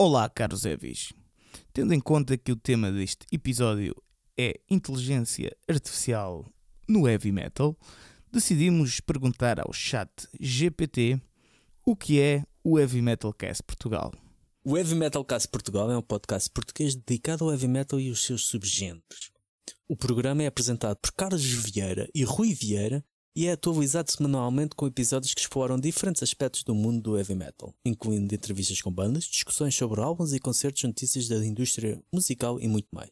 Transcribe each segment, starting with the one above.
Olá, caros Evis. Tendo em conta que o tema deste episódio é inteligência artificial no heavy metal, decidimos perguntar ao chat GPT o que é o Heavy Metal Cast Portugal. O Heavy Metal Cast Portugal é um podcast português dedicado ao heavy metal e os seus subgêneros. O programa é apresentado por Carlos Vieira e Rui Vieira e é atualizado semanalmente com episódios que exploram diferentes aspectos do mundo do heavy metal, incluindo entrevistas com bandas, discussões sobre álbuns e concertos, notícias da indústria musical e muito mais.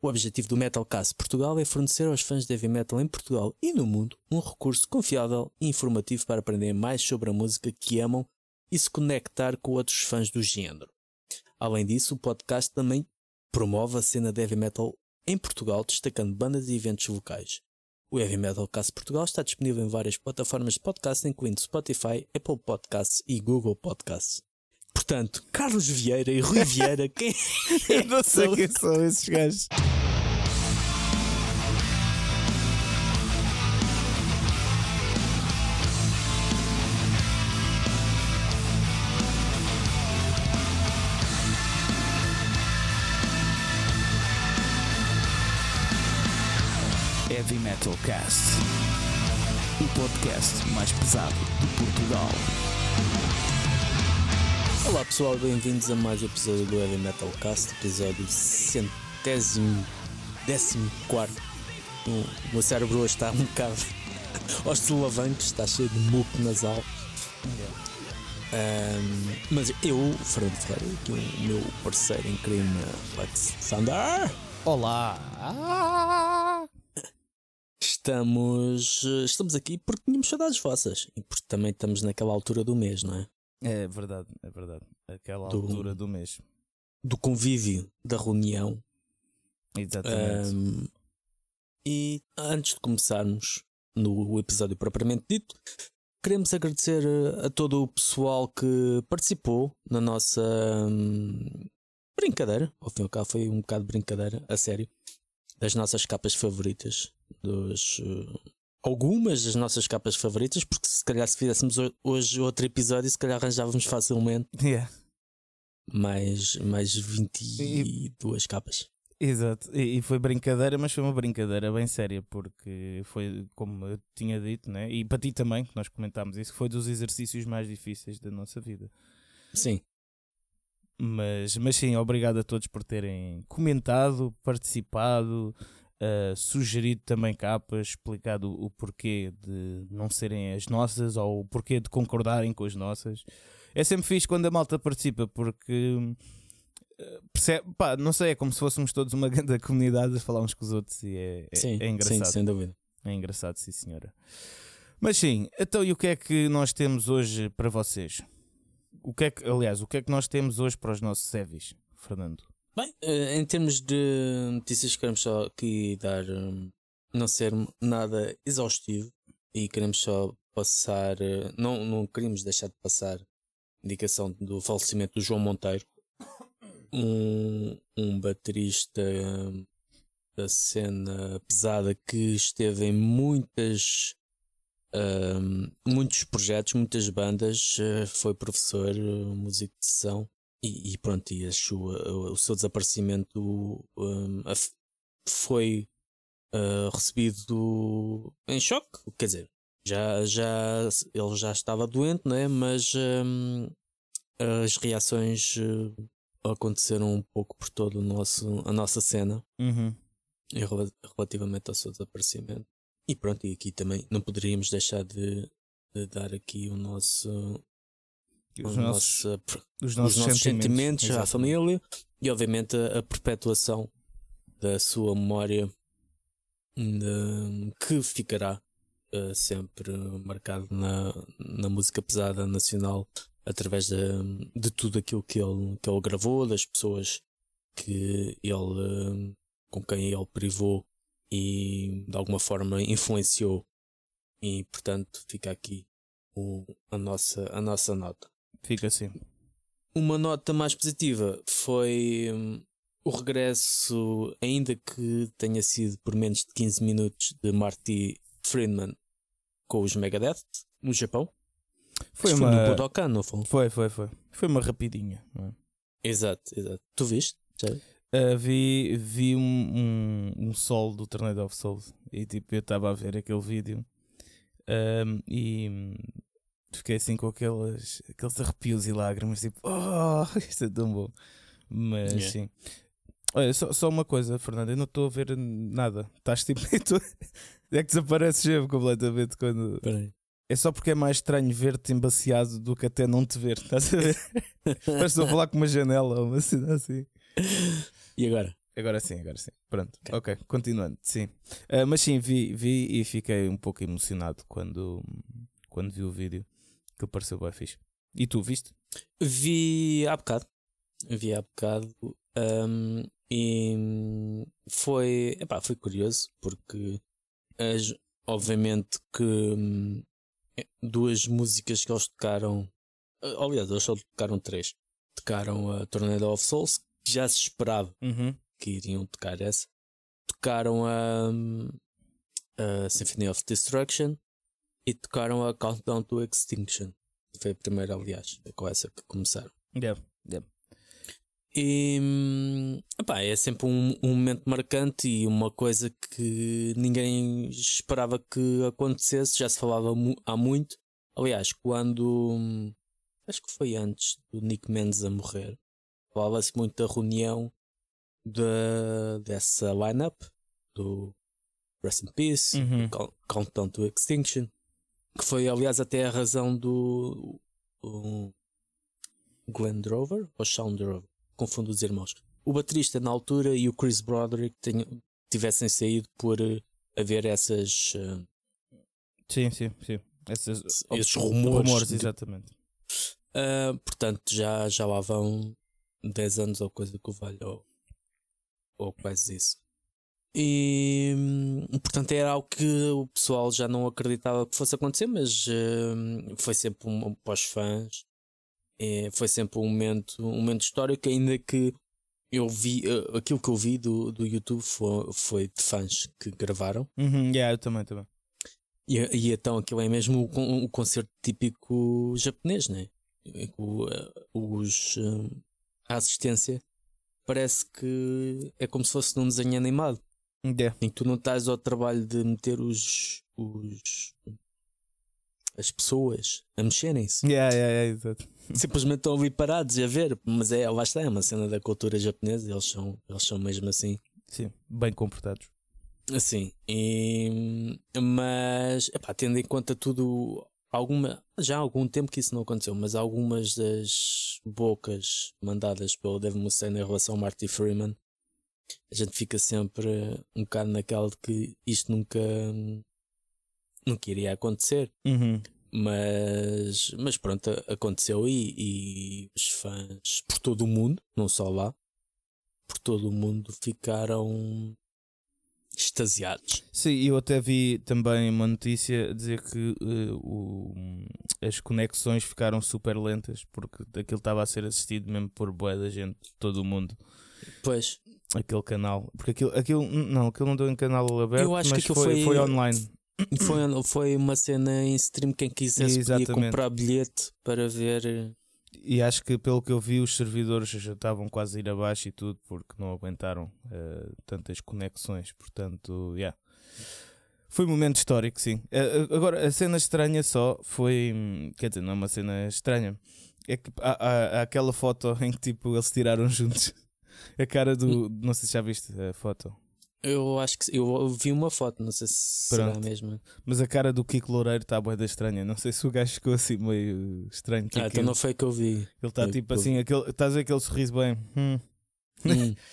O objetivo do Metalcast Portugal é fornecer aos fãs de heavy metal em Portugal e no mundo um recurso confiável e informativo para aprender mais sobre a música que amam e se conectar com outros fãs do género. Além disso, o podcast também promove a cena de heavy metal em Portugal, destacando bandas e eventos locais. O Heavy Metal Cast Portugal está disponível em várias plataformas de podcast, incluindo Spotify, Apple Podcasts e Google Podcasts. Portanto, Carlos Vieira e Rui Vieira, quem Eu não sei quem são esses gajos. Heavy Metal Cast, o podcast mais pesado de Portugal. Olá pessoal, bem-vindos a mais um episódio do Heavy Metal Cast, episódio centésimo, décimo quarto. O meu cérebro hoje está um bocado aos solavancos, está cheio de muco nasal. Ahm, mas eu, Fernando Ferreira, aqui o meu parceiro em crime, Lex Sander, Olá! Estamos, estamos aqui porque tínhamos saudades vossas e porque também estamos naquela altura do mês, não é? É verdade, é verdade. Aquela Do- altura do mês. Do convívio, da reunião. Exatamente. Um, e antes de começarmos no episódio propriamente dito, queremos agradecer eh, a todo o pessoal que participou na nossa hum, brincadeira. Ao fim e ao cabo, foi um bocado de brincadeira, a sério, das nossas capas favoritas. Dos, eh, algumas das nossas capas favoritas, porque se calhar se fizéssemos ho- hoje outro episódio, se calhar arranjávamos facilmente Yeah, mais, mais 22 capas. exato. E, e foi brincadeira, mas foi uma brincadeira bem séria, porque foi, como eu tinha dito, né? e para ti também, que nós comentámos isso, foi dos exercícios mais difíceis da nossa vida. Sim, Mas, mas sim, obrigado a todos por terem comentado, participado, uh, sugerido também capas, explicado o porquê de não serem as nossas ou o porquê de concordarem com as nossas. É sempre fixe quando a malta participa, porque uh, percebe, pá, não sei, é como se fôssemos todos uma grande comunidade a falar uns com os outros e é, é, sim, é engraçado. sim, sem dúvida. É engraçado, sim, senhora. Mas sim, então e o que é que nós temos hoje para vocês? O que é que, aliás, o que é que nós temos hoje para os nossos Sevis, Fernando? Bem, eh, em termos de notícias, queremos só aqui dar. hum, não ser nada exaustivo e queremos só passar. eh, Não, não queríamos deixar de passar indicação do falecimento do João Monteiro, um, um baterista hum, da cena pesada que esteve em muitas. hum, muitos projetos, muitas bandas, eh, foi professor, músico de sessão e, e pronto, e a sua- o seu desaparecimento af- foi ah, recebido em choque, quer dizer, já, já ele já estava doente, não é? Mas hum, as reações eh, aconteceram um pouco por nosso, a nossa cena Uhum. relativamente ao seu desaparecimento. E pronto, e aqui também não poderíamos deixar de, de dar aqui o nosso, Os nossos, nosso, apro- os nossos, os nossos sentimentos, à exatamente. família e obviamente a, a perpetuação da sua memória de- que ficará eh, sempre marcado na, na música pesada nacional através de, de tudo aquilo que ele, que ele gravou, das pessoas que ele eh, com quem ele privou e de alguma forma influenciou e portanto fica aqui o- a, nossa, a nossa nota. Fica assim. Uma nota mais positiva foi hum, o regresso, ainda que tenha sido por menos de 15 minutos, de Marty Friedman com os Megadeth no Japão. Foi uma. no Budokan, não foi? Foi, foi, foi. Foi uma rapidinha. é? Exato, exato. Tu viste? Uh, vi vi um, um, um sol do Tornado of Souls e tipo eu estava a ver aquele vídeo um, e hum, fiquei assim com aqueles, aqueles arrepios e lágrimas tipo, oh, isto é tão bom. Mas Yeah. sim. Olha, só, só uma coisa, Fernando, eu não estou a ver nada. Estás tipo. é que desapareces completamente quando. Peraí. É só porque é mais estranho ver-te embaciado do que até não te ver. Estás a ver? Parece a falar com uma janela ou uma cena assim. E agora? Agora sim, agora sim. Pronto. Ok. Ok, continuando. Sim. Ah, mas sim, vi, vi e fiquei um pouco emocionado quando, quando vi o vídeo. Que pareceu bem fixe. E tu, viste? Vi há bocado. Vi há bocado. hum, e foi, epá, foi curioso porque as- obviamente que hum, duas músicas que eles tocaram. eh, Aliás, eles só tocaram três. Tocaram a Tornado of Souls, que já se esperava Uhum. que iriam tocar essa. Tocaram a, hum, a Symphony of Destruction e tocaram a Countdown to Extinction. Foi a primeira, aliás, é com essa que começaram. Yeah. yeah. E epá, é sempre um, um momento marcante e uma coisa que ninguém esperava que acontecesse, já se falava mu- há muito. Aliás, quando acho que foi antes do Nick Mendes a morrer, falava-se muito da reunião da, dessa lineup do Rest in Peace, Uhum. Count- Countdown to Extinction, que foi aliás até a razão do Glenn Drover ou Sean Drover, confundo os irmãos. O baterista na altura e o Chris Broderick tenham- tivessem saído por eh, haver essas eh, Sim, sim, sim. Essas, Esses rumores de- exatamente. ah, portanto já, já lá vão 10 anos ou coisa que o valha ou, ou quase isso. E hum, portanto era algo que o pessoal já não acreditava que fosse acontecer, mas hum, foi sempre um para os fãs, é, foi sempre um momento, um momento histórico, ainda que eu vi eh, aquilo que eu vi do, do YouTube foi, foi de fãs que gravaram. Uhum. Yeah, eu também, também. E, e então aquilo é mesmo o, o concerto típico japonês, né? O, eh, os, eh, a assistência parece que é como se fosse num desenho animado. Yeah. Em que tu não estás ao trabalho de meter os, os as pessoas a mexerem-se. Yeah, yeah, yeah, exato. Simplesmente estão ali parados a ver. Mas é, lá está, é uma cena da cultura japonesa. Eles são, eles são mesmo assim. Sim, bem comportados. Assim, e, mas epá, tendo em conta tudo, alguma, já há algum tempo que isso não aconteceu, mas algumas das bocas mandadas pelo Dave Mustaine em relação ao Marty Freeman, a gente fica sempre um bocado naquela de que isto nunca, nunca iria acontecer. Uhum. Mas, mas pronto, aconteceu e, e os fãs por todo o mundo, não só lá, por todo o mundo ficaram extasiados. Sim, eu até vi também uma notícia dizer que eh, o- as conexões ficaram super lentas porque aquilo estava a ser assistido mesmo por boa da gente, todo o mundo, Pois, aquele canal. Porque aquilo, aquilo não, aquilo não deu em canal aberto, Eu acho que mas aquilo foi, foi- online. foi, foi uma cena em stream. Quem quisesse podia Exatamente. comprar bilhete para ver. E acho que pelo que eu vi, os servidores já estavam quase a ir abaixo e tudo porque não aguentaram eh, tantas conexões. Portanto, yeah. foi um momento histórico, sim. Eh, agora, a cena estranha só foi. Quer dizer, não é uma cena estranha. É que há, há- há aquela foto em que tipo eles tiraram juntos a cara do. Não sei se já viste a foto. Eu acho que eu vi uma foto, não sei se será Pronto. mesmo. Mas a cara do Kiko Loureiro está bué da estranha. Não sei se o gajo ficou assim meio estranho. Ah, tipo, então não foi que eu vi. Ele está tipo eu- assim, aquele, estás a ver aquele sorriso bem. hum. Hum.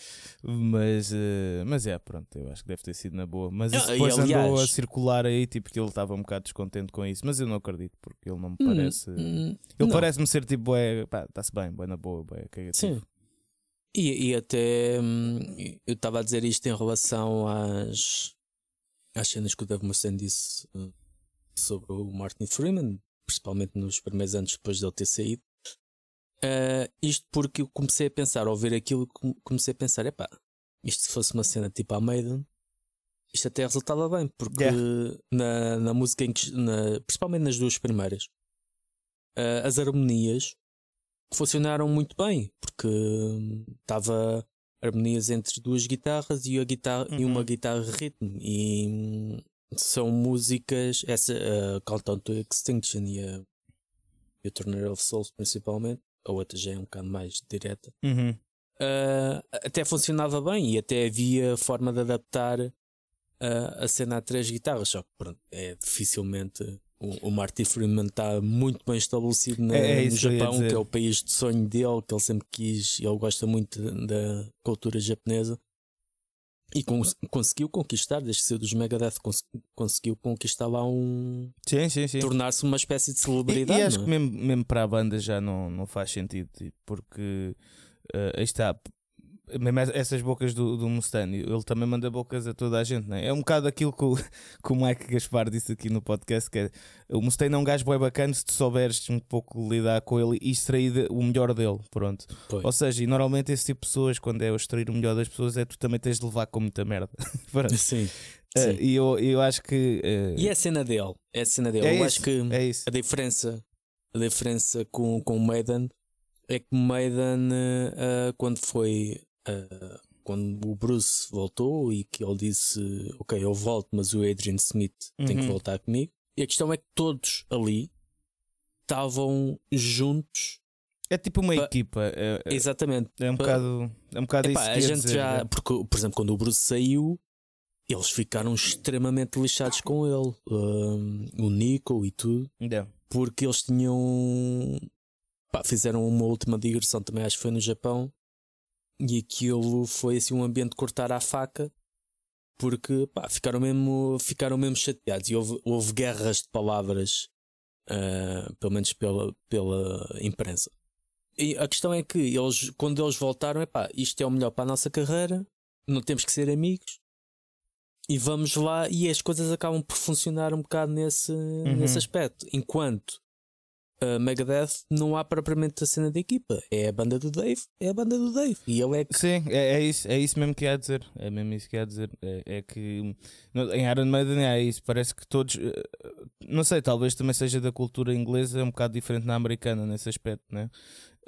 Mas, eh, mas é, pronto, eu acho que deve ter sido na boa. Mas isso Ah, e depois andou a aliás- circular aí, tipo, que ele estava um bocado descontente com isso. Mas eu não acredito, porque ele não me Hum, parece. hum, Ele parece-me ser tipo, é, pá, está-se bem, bué na boa, bué cagativo. Sim. E, e até hum, eu estava a dizer isto em relação às, às cenas que o Dave Mustaine disse uh, sobre o Martin Freeman, principalmente nos primeiros anos depois de ele ter saído. Uh, isto porque eu comecei a pensar, ao ver aquilo, com- comecei a pensar: epá, isto se fosse uma cena tipo a Maiden, isto até resultava bem, porque Yeah. na, na música, em que, na- principalmente nas duas primeiras, uh, as harmonias funcionaram muito bem, porque estava harmonias entre duas guitarras e, a guitarra, uhum. e uma uhum. guitarra ritmo. E hum, são músicas, essa uh, Countdown to Extinction e a, e a Tornado of Souls principalmente, a outra já é um bocado mais direta. Uhum. Uh, até funcionava bem e até havia forma de adaptar uh, a cena a três guitarras, só que pronto, é dificilmente o, o Marty Freeman está muito bem estabelecido na, é, é no Japão, que, que é o país de sonho dele, que ele sempre quis, ele gosta muito da cultura japonesa. E cons conseguiu conquistar, desde que saiu dos Megadeth, cons conseguiu conquistar lá um. Sim, sim, sim. Tornar-se uma espécie de celebridade. E, e acho é? que mesmo, mesmo para a banda já não, não faz sentido, tipo, porque uh, aí está, mesmo essas bocas do, do Mustaine, ele também manda bocas a toda a gente, né? é um bocado aquilo que o, que o Mike Gaspar disse aqui no podcast: que é, o Mustaine é um gajo bem bacana se tu souberes um pouco lidar com ele e extrair o melhor dele. Pronto. Pois. Ou seja, e normalmente esse tipo de pessoas, quando é o extrair o melhor das pessoas, é tu também tens de levar com muita merda. Sim. Uh, e eu, eu acho que. Uh... E é a cena dele. É a cena dele. É eu isso, acho que é isso. a diferença, a diferença com, com o Maiden é que o Maiden, uh, quando foi quando o Bruce voltou e que ele disse: Ok, eu volto, mas o Adrian Smith uhum. tem que uhum. voltar comigo. E a questão é que todos ali estavam juntos. É tipo uma equipa. É, é, Exatamente. É um bocado, é um bocado Epá, isso. A gente dizer, já. É. Porque, por exemplo, quando o Bruce saiu, eles ficaram extremamente lixados com ele. Um, o Nico e tudo. Yeah. Porque eles tinham. Pá, fizeram uma última digressão também, acho que foi no Japão e aquilo foi assim um ambiente de cortar à faca porque pá, ficaram, mesmo, ficaram mesmo chateados e houve, houve guerras de palavras, uh, pelo menos pela, pela imprensa. E a questão é que eles, quando eles voltaram, é pá, isto é o melhor para a nossa carreira, não temos que ser amigos e vamos lá. E as coisas acabam por funcionar um bocado nesse, uhum. nesse aspecto. Enquanto uh, Megadeth não há propriamente a cena da equipa. É a banda do Dave, é a banda do Dave. E ele é que... Sim, é, é, isso, é isso mesmo que ia dizer. É mesmo isso que ia dizer. É, é que no, em Iron Maiden é isso. Parece que todos. Uh, não sei, talvez também seja da cultura inglesa, é um bocado diferente na americana nesse aspecto, né?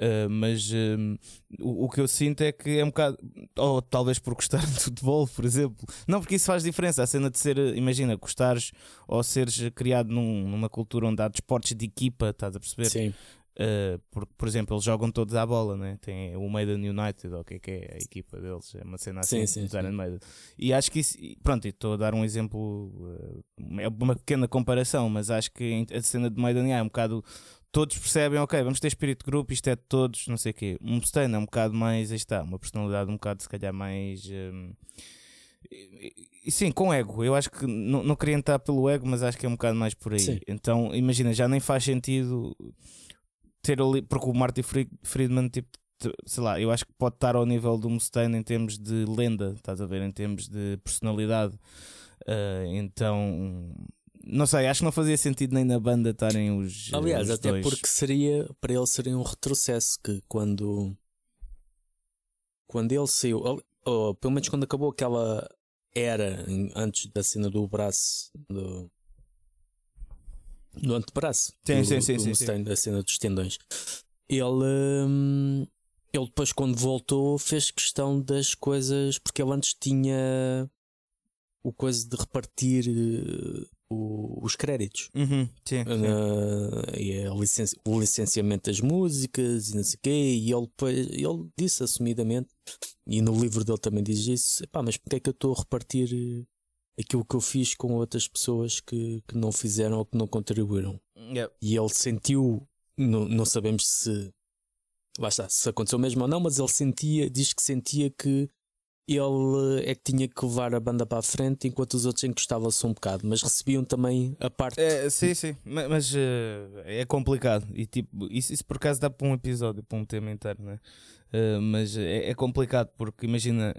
Uh, mas uh, o, o, que eu sinto é que é um bocado, ou talvez por gostar de futebol, por exemplo, não porque isso faz diferença. A cena de ser, imagina, gostares ou seres criado num, numa cultura onde há desportos de equipa, estás a perceber? Sim. Uh, por, por exemplo, eles jogam todos à bola, né? tem o Maiden United, ou o que é que é a equipa deles, é uma cena assim, sim, sim, sim. Maiden. E acho que isso, pronto, estou a dar um exemplo, é uma pequena comparação, mas acho que a cena de Maiden é um bocado todos percebem, ok, vamos ter espírito de grupo, isto é de todos, não sei o quê. Um Mustaine é um bocado mais, aí está, uma personalidade um bocado, se calhar, mais. Um, e, e, sim, com ego. Eu acho que não, não queria entrar pelo ego, mas acho que é um bocado mais por aí. Sim. Então, imagina, já nem faz sentido ter ali, porque o Marty Friedman, tipo, sei lá, eu acho que pode estar ao nível do Mustaine em termos de lenda, estás a ver, em termos de personalidade. Uh, então não sei, acho que não fazia sentido nem na banda estarem os. Aliás, os até dois. porque seria para ele seria um retrocesso que quando quando ele saiu, ou, ou, pelo menos quando acabou aquela era antes da cena do braço do, do antebraço sim, do, sim, sim, do sim, Mustang, sim. da cena dos tendões. Ele hum, ele depois quando voltou fez questão das coisas porque ele antes tinha o coisa de repartir eh, o, os créditos. Uhum, sim, uh, e licenci o licenciamento das músicas e não sei o quê. E ele, ele disse assumidamente, e no livro dele também diz isso: mas porque é que eu estou a repartir eh, aquilo que eu fiz com outras pessoas que, que não fizeram ou que não contribuíram? E ele sentiu, não, não sabemos se. Lá está, se aconteceu mesmo ou não, mas ele sentia, diz que sentia que ele é que tinha que levar a banda para a frente enquanto os outros encostavam-se um bocado, mas recebiam também a parte. É, sim, sim, mas, mas uh, é complicado e tipo, isso, isso por acaso dá para um episódio, para um tema interno, né? Uh, mas é, é, complicado porque imagina.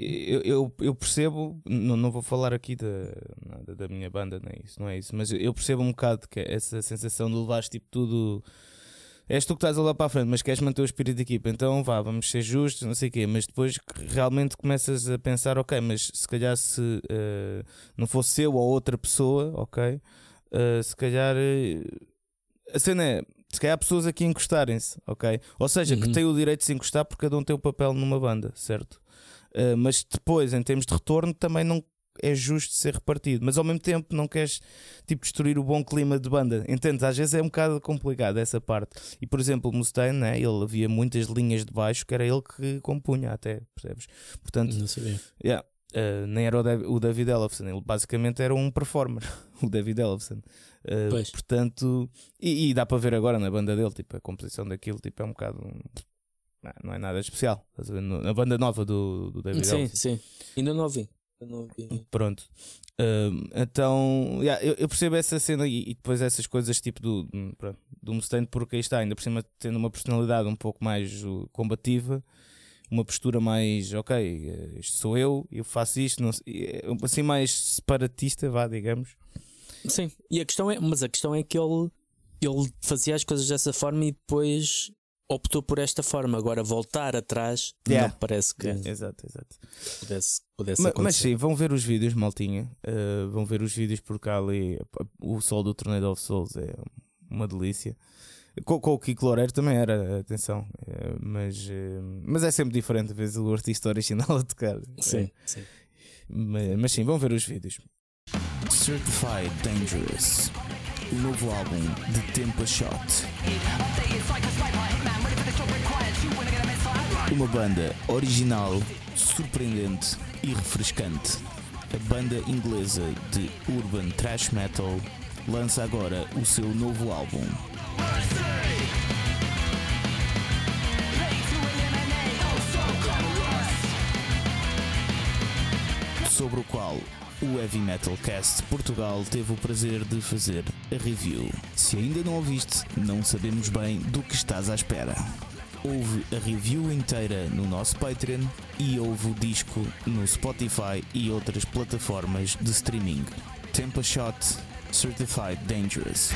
Eu, eu, eu percebo, não, não vou falar aqui da, da minha banda, nem isso, não é isso, mas eu percebo um bocado que essa sensação de levares tipo tudo és tu que estás a lá para a frente, mas queres manter o espírito de equipa, então vá, vamos ser justos, não sei o quê, mas depois realmente começas a pensar, ok, mas se calhar se uh, não fosse eu ou outra pessoa, ok, uh, se calhar uh, a cena é, Se calhar há pessoas aqui encostarem-se, ok? Ou seja, Uhum. que têm o direito de se encostar porque cada um tem o papel numa banda, certo? Mas depois, em termos de retorno, também não é justo ser repartido. Mas ao mesmo tempo não queres tipo, destruir o bom clima de banda. Entendes? Às vezes é um bocado complicado essa parte. E por exemplo, o Mustaine, né, ele havia muitas linhas de baixo que era ele que compunha até, percebes? Portanto, Não sabia. Yeah. Uh, nem era o, Dav- o David Ellefson, ele basicamente era um performer, o David Ellefson. Uh, Pois. portanto, e, e dá para ver agora na banda dele, tipo, a composição daquilo tipo, é um bocado. não, não é nada especial. A banda nova do, do David Sim, sim. Ainda não ouvi. Pronto. Um, então, yeah, eu, eu percebo essa cena e, e depois essas coisas tipo do, pronto, do Mustaine, porque aí está, ainda por cima tendo uma personalidade um pouco mais uh, combativa, uma postura mais, ok, eh, isto sou eu, eu faço isto, não, é assim mais separatista, vá, digamos. Sim, e a questão é, mas a questão é que ele, ele fazia as coisas dessa forma e depois optou por esta forma. Agora voltar atrás Yeah. não parece que Exato, exato. pudesse, pudesse Ma- Mas, acontecer. sim, vão ver os vídeos, maltinha. Uh, vão ver os vídeos porque há ali o sol do Tornado of Souls é uma delícia. Com, com o Kiko Loureiro também era, atenção. eh, mas, eh, mas é sempre diferente ver o artista original a tocar. Sim, sim. Eh, mas, mas sim, vão ver os vídeos. Certified Dangerous. O novo álbum de Tempa Shot. Uma banda original, surpreendente e refrescante. A banda inglesa de urban thrash metal lança agora o seu novo álbum. sobre o qual o Heavy Metal Cast Portugal teve o prazer de fazer a review. Se ainda não ouviste, não sabemos bem do que estás à espera. Ouve a review inteira no nosso Patreon e ouve o disco no Spotify e outras plataformas de streaming. Tempa Shot Certified Dangerous.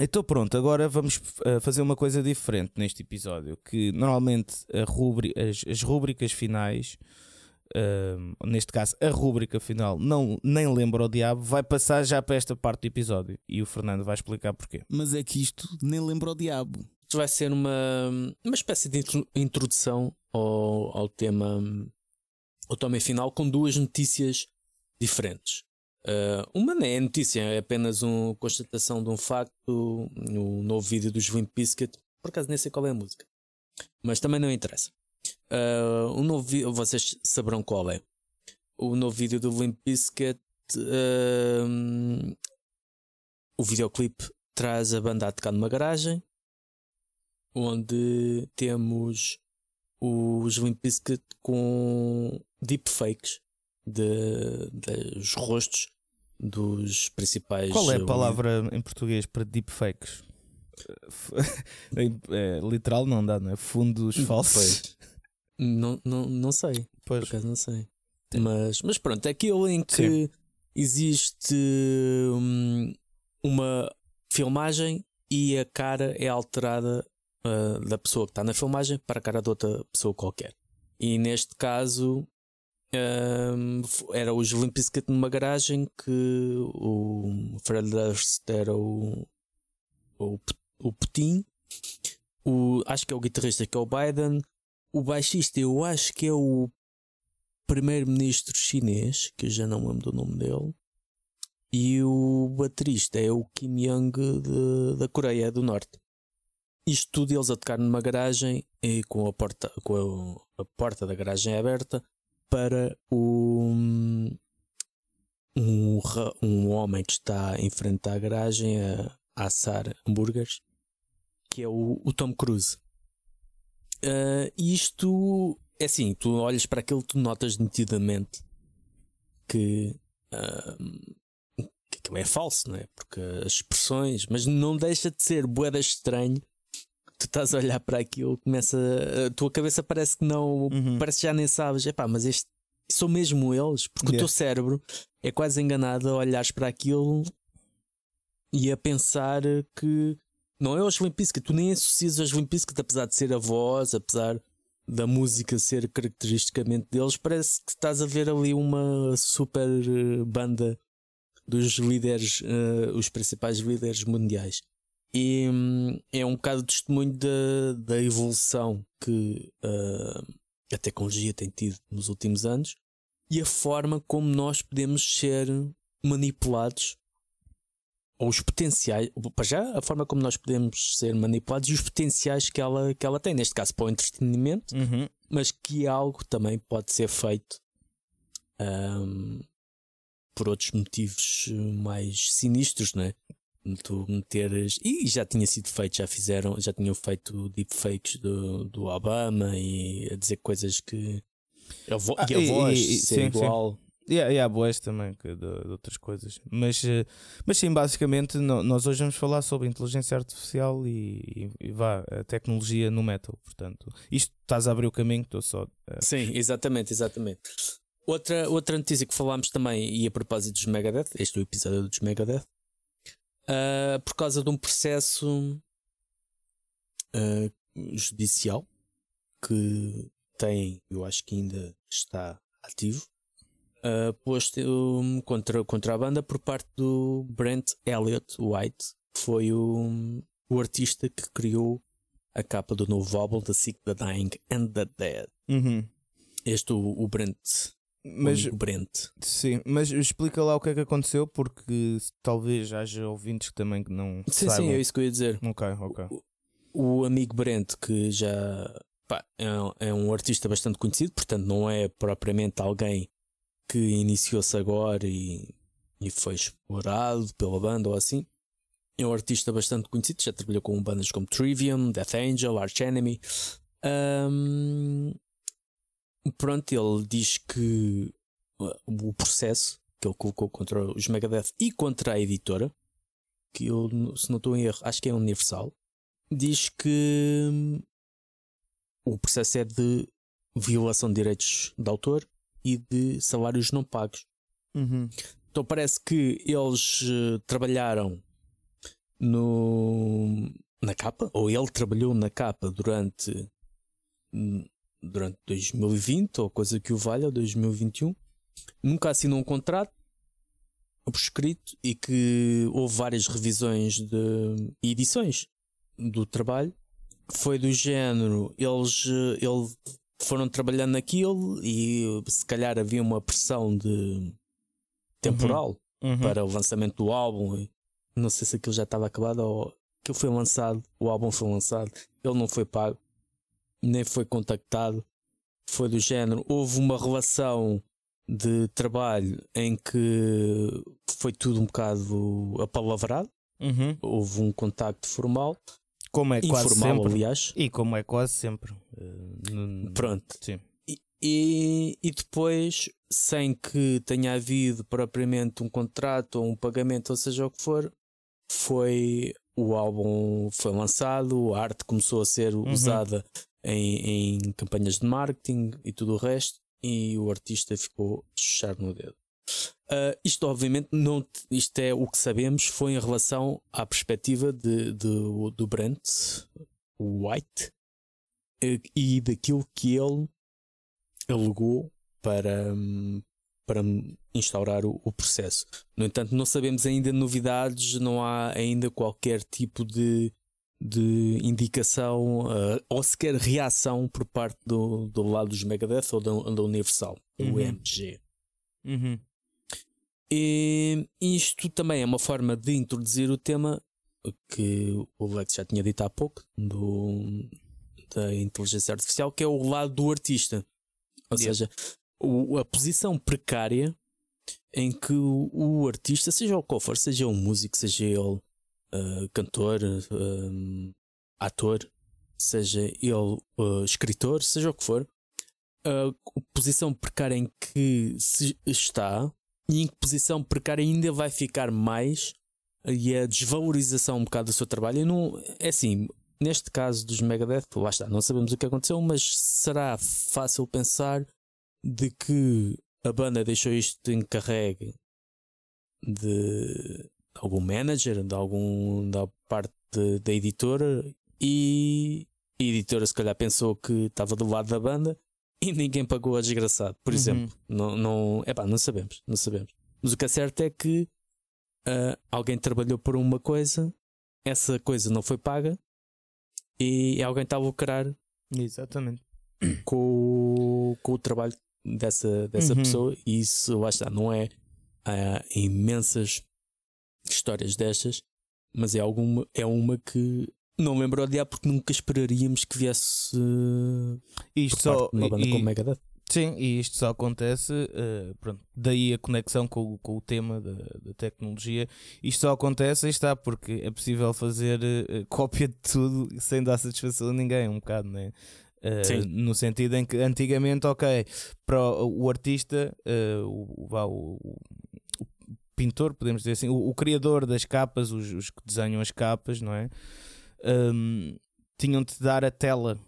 Então pronto, agora vamos uh, fazer uma coisa diferente neste episódio. Que normalmente a rubri as, as rúbricas finais, uh, neste caso a rúbrica final, não, nem lembra o diabo, vai passar já para esta parte do episódio. E o Fernando vai explicar porquê. Mas é que isto nem lembra o diabo. Isto vai ser uma, uma espécie de intro- introdução ao, ao tema, ao tema final, com duas notícias diferentes. Uh, uma não é notícia, é apenas uma constatação de um facto no novo vídeo dos Limp Bizkit. Por acaso nem sei qual é a música, mas também não interessa. Uh, o novo vi- vocês saberão qual é. O novo vídeo do Limp Bizkit, uh, o videoclipe traz a banda a tocar numa garagem, onde temos os Limp Bizkit com deepfakes de, dos rostos dos principais. Qual é a uh, palavra em português para deepfakes? É, literal não dá, não é? Fundos falsos. Não, não, não sei, por Pois. acaso não sei. Mas, mas pronto, é aquilo em que existe hum, uma filmagem e a cara é alterada ah, da pessoa que está na filmagem para a cara de outra pessoa qualquer. E neste caso f- era os Limp Bizkit numa garagem que o Fred Durst era o, o, o Putin, o, acho que é o guitarrista que é o Biden, o baixista eu acho que é o primeiro-ministro chinês, que eu já não lembro do nome dele, e o baterista é o Kim Young da Coreia do Norte. Isto tudo eles a tocar numa garagem e com a porta, com a, a porta da garagem aberta para o, um, um homem que está em frente à garagem a, assar hambúrgueres, que é o, o Tom Cruise. Ah, isto é assim, tu olhas para aquilo, tu notas nitidamente que, ah, que aquilo é falso, não é? Porque as expressões, mas não deixa de ser boeda estranho. Tu estás a olhar para aquilo, começa. A tua cabeça parece que não. Uhum. Parece que já nem sabes. Epá, mas este. São mesmo eles, porque o Yeah. teu cérebro é quase enganado a olhares para aquilo e a pensar que não é os Limp Bizkit, tu nem associas aos Limp Bizkit, apesar de ser a voz, apesar da música ser caracteristicamente deles, parece que estás a ver ali uma super eh, banda dos líderes, uh, os principais líderes mundiais. E hum, é um bocado de testemunho da, da evolução que uh, a tecnologia tem tido nos últimos anos e a forma como nós podemos ser manipulados ou os potenciais, para já, a forma como nós podemos ser manipulados e os potenciais que ela, que ela tem, neste caso para o entretenimento, Uhum. mas que algo também pode ser feito um, por outros motivos mais sinistros, não é? Tu meteres. E já tinha sido feito, já fizeram, já tinham feito deepfakes do, do Obama e a dizer coisas que. A vo Ah, e a e- voz e- ser sim, sim. igual. E há, e há boas também que de, de outras coisas. Mas, eh, mas sim, basicamente, no- nós hoje vamos falar sobre inteligência artificial e, e- e vá, a tecnologia no metal. Portanto, isto estás a abrir o caminho, estou só. eh, Sim, exatamente, exatamente. Outra, outra notícia que falámos também, e a propósito dos Megadeth, este é o episódio dos Megadeth, ah, por causa de um processo ah, judicial que tem, eu acho que ainda está ativo, ah, posto um, contra, contra a banda por parte do Brent Elliott White, que foi o, o artista que criou a capa do novo álbum The Sick, The Dying and The Dead. uhum. Este, o, o Brent. Mas, o Brent. sim, mas explica lá o que é que aconteceu, porque talvez haja ouvintes que também que não Sim, saibam. sim, é isso que eu ia dizer. Ok, ok. O amigo Brent, que já pá, é, um- é um artista bastante conhecido, portanto, não é propriamente alguém que iniciou-se agora e, e foi explorado pela banda ou assim. É um artista bastante conhecido, já trabalhou com bandas como Trivium, Death Angel, Arch Enemy. Ahm, pronto, ele diz que uh, o processo que ele colocou contra os Megadeth e contra a editora, que eu, se não estou em erro, acho que é Universal, diz que hum, o processo é de violação de direitos de autor e de salários não pagos. Uhum. Então parece que eles eh, trabalharam no, na capa, ou ele trabalhou na capa durante, hum, durante 2020, ou coisa que o valha, ou 2021. Nunca assinou um contrato por escrito e que houve várias revisões de edições do trabalho. Foi do género, eles, eh, ele, foram trabalhando naquilo e se calhar havia uma pressão de temporal Uhum. para o lançamento do álbum. Não sei se aquilo já estava acabado ou aquilo foi lançado, o álbum foi lançado, ele não foi pago, nem foi contactado. Foi do género, houve uma relação de trabalho em que foi tudo um bocado apalavrado, Uhum. houve um contacto formal, Como é quase informal, sempre. aliás. E como é quase sempre. eh, Pronto. Sim. E, e, depois, sem que tenha havido propriamente um contrato ou um pagamento, ou seja o que for, foi o álbum foi lançado, a arte começou a ser usada em, em campanhas de marketing e tudo o resto, e o artista ficou chuchar no dedo. Ah, isto, obviamente, não, isto é o que sabemos, foi em relação à perspectiva de, de- do Brent White eh, e daquilo que ele alegou para, para instaurar o, o processo. No entanto, não sabemos ainda novidades, não há ainda qualquer tipo de, de indicação eh, ou sequer reação por parte do, do lado dos Megadeth ou da, da Universal, Uhum. o MG. Uhum. E isto também é uma forma de introduzir o tema que o Lex já tinha dito há pouco do, da inteligência artificial, que é o lado do artista. Ou Yeah. seja, o- a posição precária em que o, o artista, seja o qual for, seja um músico, seja ele ah, cantor, ah, ator, seja ele ah, escritor, seja o que for, a posição precária em que se está e em que posição precária ainda vai ficar mais e a desvalorização um bocado do seu trabalho. Não, é assim, neste caso dos Megadeth, lá está, não sabemos o que aconteceu, mas será fácil pensar de que a banda deixou isto encarregue de algum manager, de algum da parte de, da editora e a editora se calhar pensou que estava do lado da banda e ninguém pagou a desgraçado, por Uhum. exemplo. Não, não, epá, não sabemos, não sabemos. Mas o que é certo é que ah, alguém trabalhou por uma coisa, essa coisa não foi paga e alguém está a lucrar Exatamente. com, o- com o trabalho dessa, dessa Uhum. pessoa e isso lá está, não é há imensas histórias destas, mas é alguma é uma que não lembro odiar porque nunca esperaríamos que viesse uh, Isto só. uma banda e- como Megadeth. Sim, e isto só acontece, eh, pronto, daí a conexão com, o- com o tema da, da tecnologia. Isto só acontece, aí está, porque é possível fazer eh, cópia de tudo sem dar satisfação a ninguém, um bocado, né? Sim. no sentido em que antigamente, ok, para o, o artista, vá, o, o- o pintor, podemos dizer assim, o, o criador das capas, os, os que desenham as capas, não é? Hum, tinham de dar a tela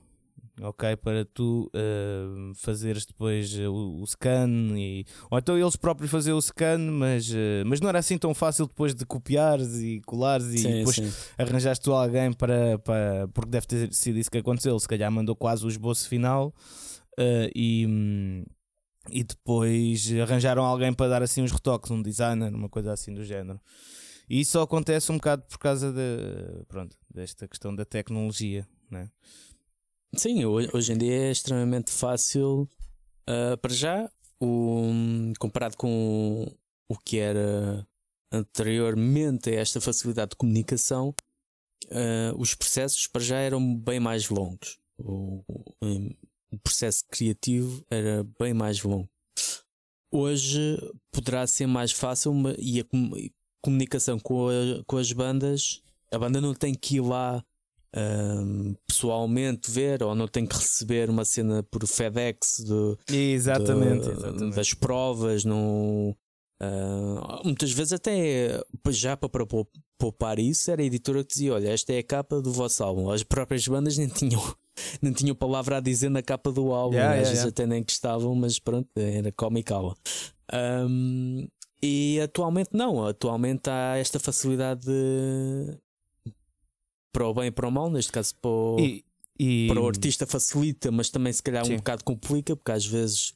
ok? Para tu uh, fazeres depois uh, o, o scan e, ou então eles próprios fazer o scan, mas, uh, mas não era assim tão fácil depois de copiares e colares e Sim, depois sim. arranjaste tu alguém para, para porque deve ter sido isso que aconteceu, ele se calhar mandou quase o esboço final uh, e, hum, e depois arranjaram alguém para dar assim uns retoques, um designer, uma coisa assim do género. E isso acontece um bocado por causa de, pronto, desta questão da tecnologia, né? Sim, ho- hoje em dia é extremamente fácil ah, para já, o, comparado com o que era anteriormente a esta facilidade de comunicação, ah, os processos para já eram bem mais longos. O, o- o processo criativo era bem mais longo. Hoje poderá ser mais fácil e a com- comunicação com, a- com as bandas, a banda não tem que ir lá ahm, pessoalmente ver ou não tem que receber uma cena por FedEx de, Exatamente, de- exatamente. das provas não ah, muitas vezes até já para para pou- poupar isso era a editora que dizia olha esta é a capa do vosso álbum as próprias bandas nem tinham nem tinham palavra a dizer na capa do álbum Yeah, às yeah, vezes até nem gostavam mas pronto era comicala Ahm, e atualmente não atualmente há esta facilidade de para o bem e para o mal neste caso para o, E, e- para o artista facilita, mas também se calhar Sim. um bocado complica, porque às vezes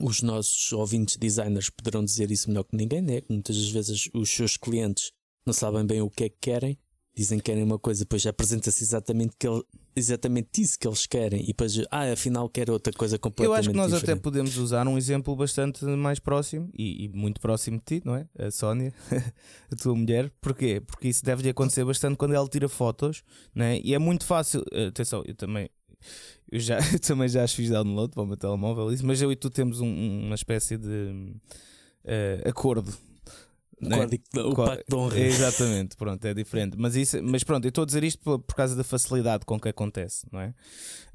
os nossos ouvintes designers poderão dizer isso melhor que ninguém, né? Que muitas vezes os seus clientes não sabem bem o que é que querem, dizem que querem uma coisa, depois apresenta-se exatamente, que ele- exatamente isso que eles querem, e depois, ah, afinal quero outra coisa Eu completamente acho que nós até diferente. podemos usar um exemplo bastante mais próximo e, e muito próximo de ti, não é? A Sónia, a tua mulher. Porquê? Porque isso deve-lhe acontecer bastante quando ela tira fotos, né? E é muito fácil. Atenção, eu também. Eu, já, eu também já as fiz download para o meu telemóvel, mas eu e tu temos um- uma espécie de eh, acordo. O né? código, o pacto de honra. Exatamente, pronto, é diferente. Mas, isso, mas pronto, eu estou a dizer isto por, por causa da facilidade com que acontece, não é?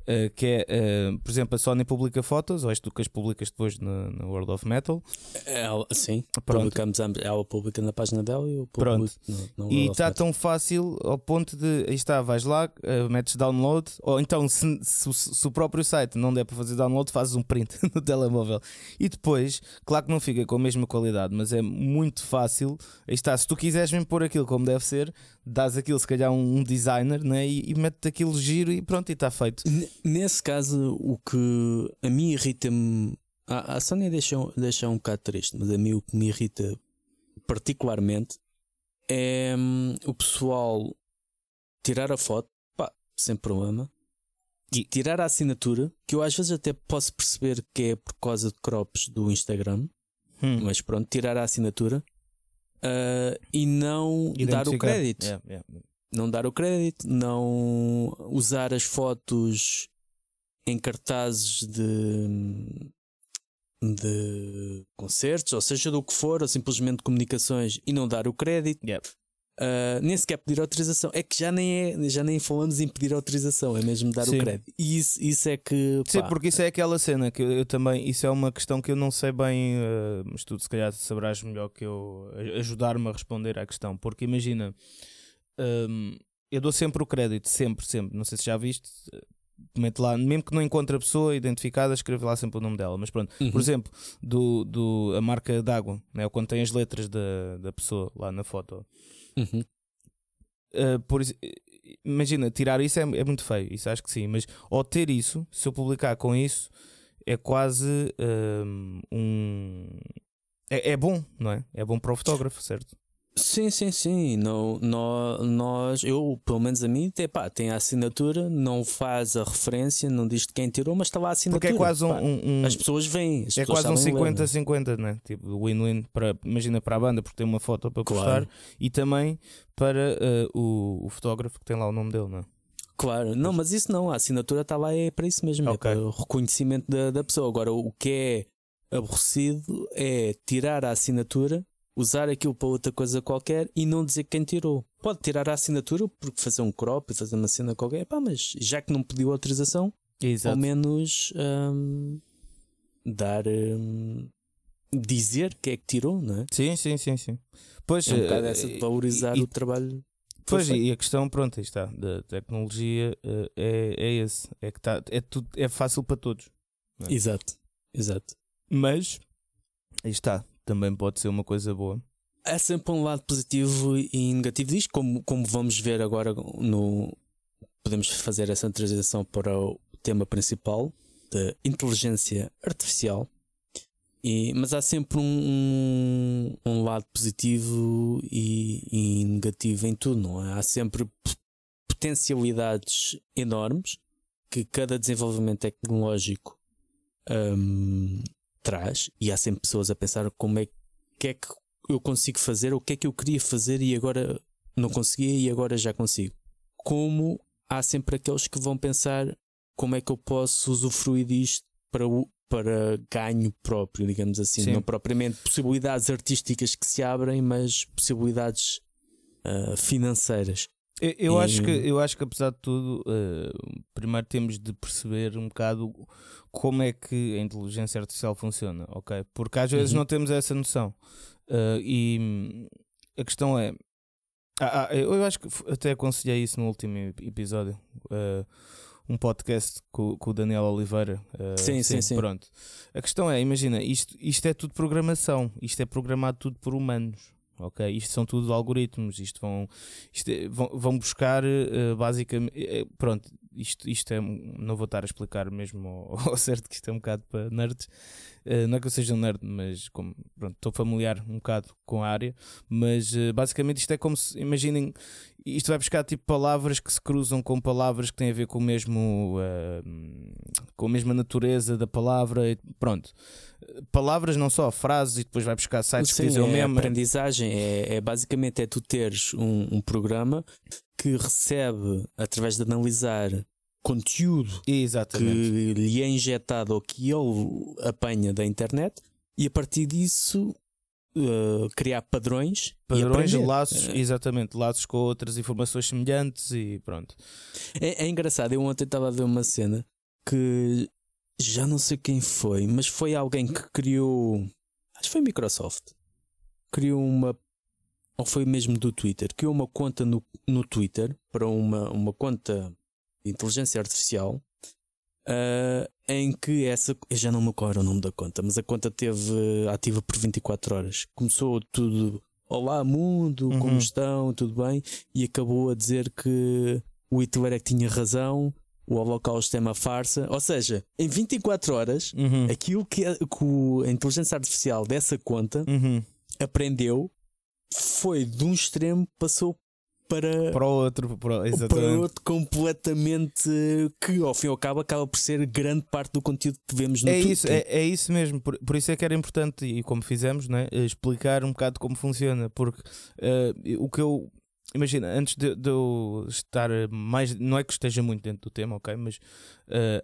Uh, que é, uh, por exemplo, a Sony publica fotos, ou és tu que as publicas depois no, no World of Metal, Ela, sim, Pronto. publicamos ela publica na página dela e eu Pronto. publico no, no e está tão fácil ao ponto de, aí está, vais lá, uh, metes download, ou então se, se o- se o próprio site não der para fazer download, fazes um print no telemóvel. E depois, claro que não fica com a mesma qualidade, mas é muito fácil, aí está, se tu quiseres mesmo pôr aquilo como deve ser, dás aquilo se calhar um, um designer né? e, e metes aquilo giro e pronto, e está feito. Nesse caso, o que a mim irrita-me. A, a Sónia deixa, deixa um bocado triste, mas a mim o que me irrita particularmente é hum, o pessoal tirar a foto, pá, sem problema, e tirar a assinatura, que eu às vezes até posso perceber que é por causa de crops do Instagram, Hum. mas pronto, tirar a assinatura ah, e não dar o crédito Yeah, yeah. Não dar o crédito, não usar as fotos em cartazes de, de concertos, ou seja, do que for, ou simplesmente comunicações e não dar o crédito. Yep. Ah, nem sequer pedir autorização. É que já nem, é, já nem falamos em pedir autorização, é mesmo dar Sim. o crédito. E isso, isso é que. Sim, pá, porque isso é aquela cena que eu, eu também, isso é uma questão que eu não sei bem, eh, mas tu se calhar saberás melhor que eu ajudar-me a responder à questão. Porque imagina, hum, eu dou sempre o crédito, sempre, sempre. Não sei se já viste, mete lá, mesmo que não encontre a pessoa identificada, escreve lá sempre o nome dela. Mas pronto, Uhum. por exemplo, do, do, a marca d'água, né? quando tem as letras da, da pessoa lá na foto. Uhum. Uh, por imagina, tirar isso é, é muito feio, isso acho que sim, mas ao ter isso, se eu publicar com isso, é quase um, um- é, é bom, não é? É bom para o fotógrafo, certo? Sim, sim, sim. Não, nó- nós, eu, pelo menos a mim, tem, pá, tem a assinatura, não faz a referência, não diz de quem tirou, mas está lá a assinatura. Porque é quase um, um- um- As pessoas veem. as é pessoas quase um sabem ler, né? 50-50, né? Tipo, win-win para imagina para a banda porque tem uma foto para Claro. postar e também para uh, o, o fotógrafo que tem lá o nome dele, não é? Claro, não, mas isso não, a assinatura está lá é para isso mesmo, Ok. é para o reconhecimento da, da pessoa. Agora, o que é aborrecido é tirar a assinatura, usar aquilo para outra coisa qualquer e não dizer quem tirou. Pode tirar a assinatura porque fazer um crop e fazer uma cena qualquer, pá, mas já que não pediu autorização, ao menos hum, dar. hum, dizer que é que tirou, não é? Sim, sim, sim, sim. Pois, É um bocado essa de valorizar e- o trabalho. Pois, Perfeito. e a questão, pronto, aí está, da tecnologia uh, é, é esse, é que tá, é, tudo, é fácil para todos. é? Exato, exato. Mas, aí está, também pode ser uma coisa boa. Há sempre um lado positivo e negativo disto, como, como vamos ver agora no. Podemos fazer essa transição para o tema principal da inteligência artificial. E, mas há sempre um, um, um lado positivo e, e negativo em tudo, não é? Há sempre potencialidades enormes que cada desenvolvimento tecnológico hum, e há sempre pessoas a pensar como é que é que eu consigo fazer, o que é que eu queria fazer e agora não conseguia e agora já consigo. Como há sempre aqueles que vão pensar como é que eu posso usufruir disto para, o, para ganho próprio, digamos assim. Sim. Não propriamente possibilidades artísticas que se abrem, mas possibilidades ah, financeiras. Eu, eu E- acho que, eu acho que apesar de tudo, uh, primeiro temos de perceber um bocado como é que a inteligência artificial funciona, ok? Porque às vezes Uhum. não temos essa noção. Uh, e a questão é. Ah, ah, eu acho que até aconselhei isso no último ep- episódio. uh, um podcast com, com o Daniel Oliveira. uh, Sim, sim, sim. Pronto. A questão é: imagina, isto, isto é tudo programação, isto é programado tudo por humanos. Ok, isto são tudo algoritmos, isto vão, isto é- vão, vão buscar eh, basicamente. eh, pronto, isto, isto é. Não vou estar a explicar mesmo ao, ao certo que isto é um bocado para nerds. Eh, não é que eu seja um nerd, mas como pronto, estou familiar um bocado com a área. Mas eh, basicamente isto é como se. Imaginem, isto vai buscar tipo palavras que se cruzam com palavras que têm a ver com o mesmo. eh, com a mesma natureza da palavra. e Pronto, palavras não só, frases, e depois vai buscar sites que Sim, dizem o é mesmo. aprendizagem. É, é basicamente é tu teres um, um programa que recebe, através de analisar conteúdo Exatamente. que lhe é injetado ou que ele apanha da internet e a partir disso uh, criar padrões, e Padrões, aprender. laços, É. exatamente, laços com outras informações semelhantes e pronto. É, é engraçado, eu ontem estava a ver uma cena que já não sei quem foi, mas foi alguém que criou. Acho que foi Microsoft. Criou uma. Ou foi mesmo do Twitter. Criou uma conta no, no Twitter para uma, uma conta de inteligência artificial. ah, em que essa. Eu já não me recordo o nome da conta, mas a conta teve ativa por 24 horas. Começou tudo. Olá, mundo, Uhum. como estão? Tudo bem? E acabou a dizer que o Hitler é que tinha razão, o Holocausto é uma farsa. Ou seja, em 24 horas, Uhum. aquilo que a, que a inteligência artificial dessa conta Uhum. aprendeu foi de um extremo, passou para, Para o outro, para, para outro completamente que ao fim e ao cabo acaba por ser grande parte do conteúdo que vemos no É isso, é, é isso mesmo. Por, por isso é que era importante, e como fizemos, né, explicar um bocado como funciona. Porque eh, o que eu. Imagina, antes de, de eu estar mais. Não é que esteja muito dentro do tema, ok? Mas eh,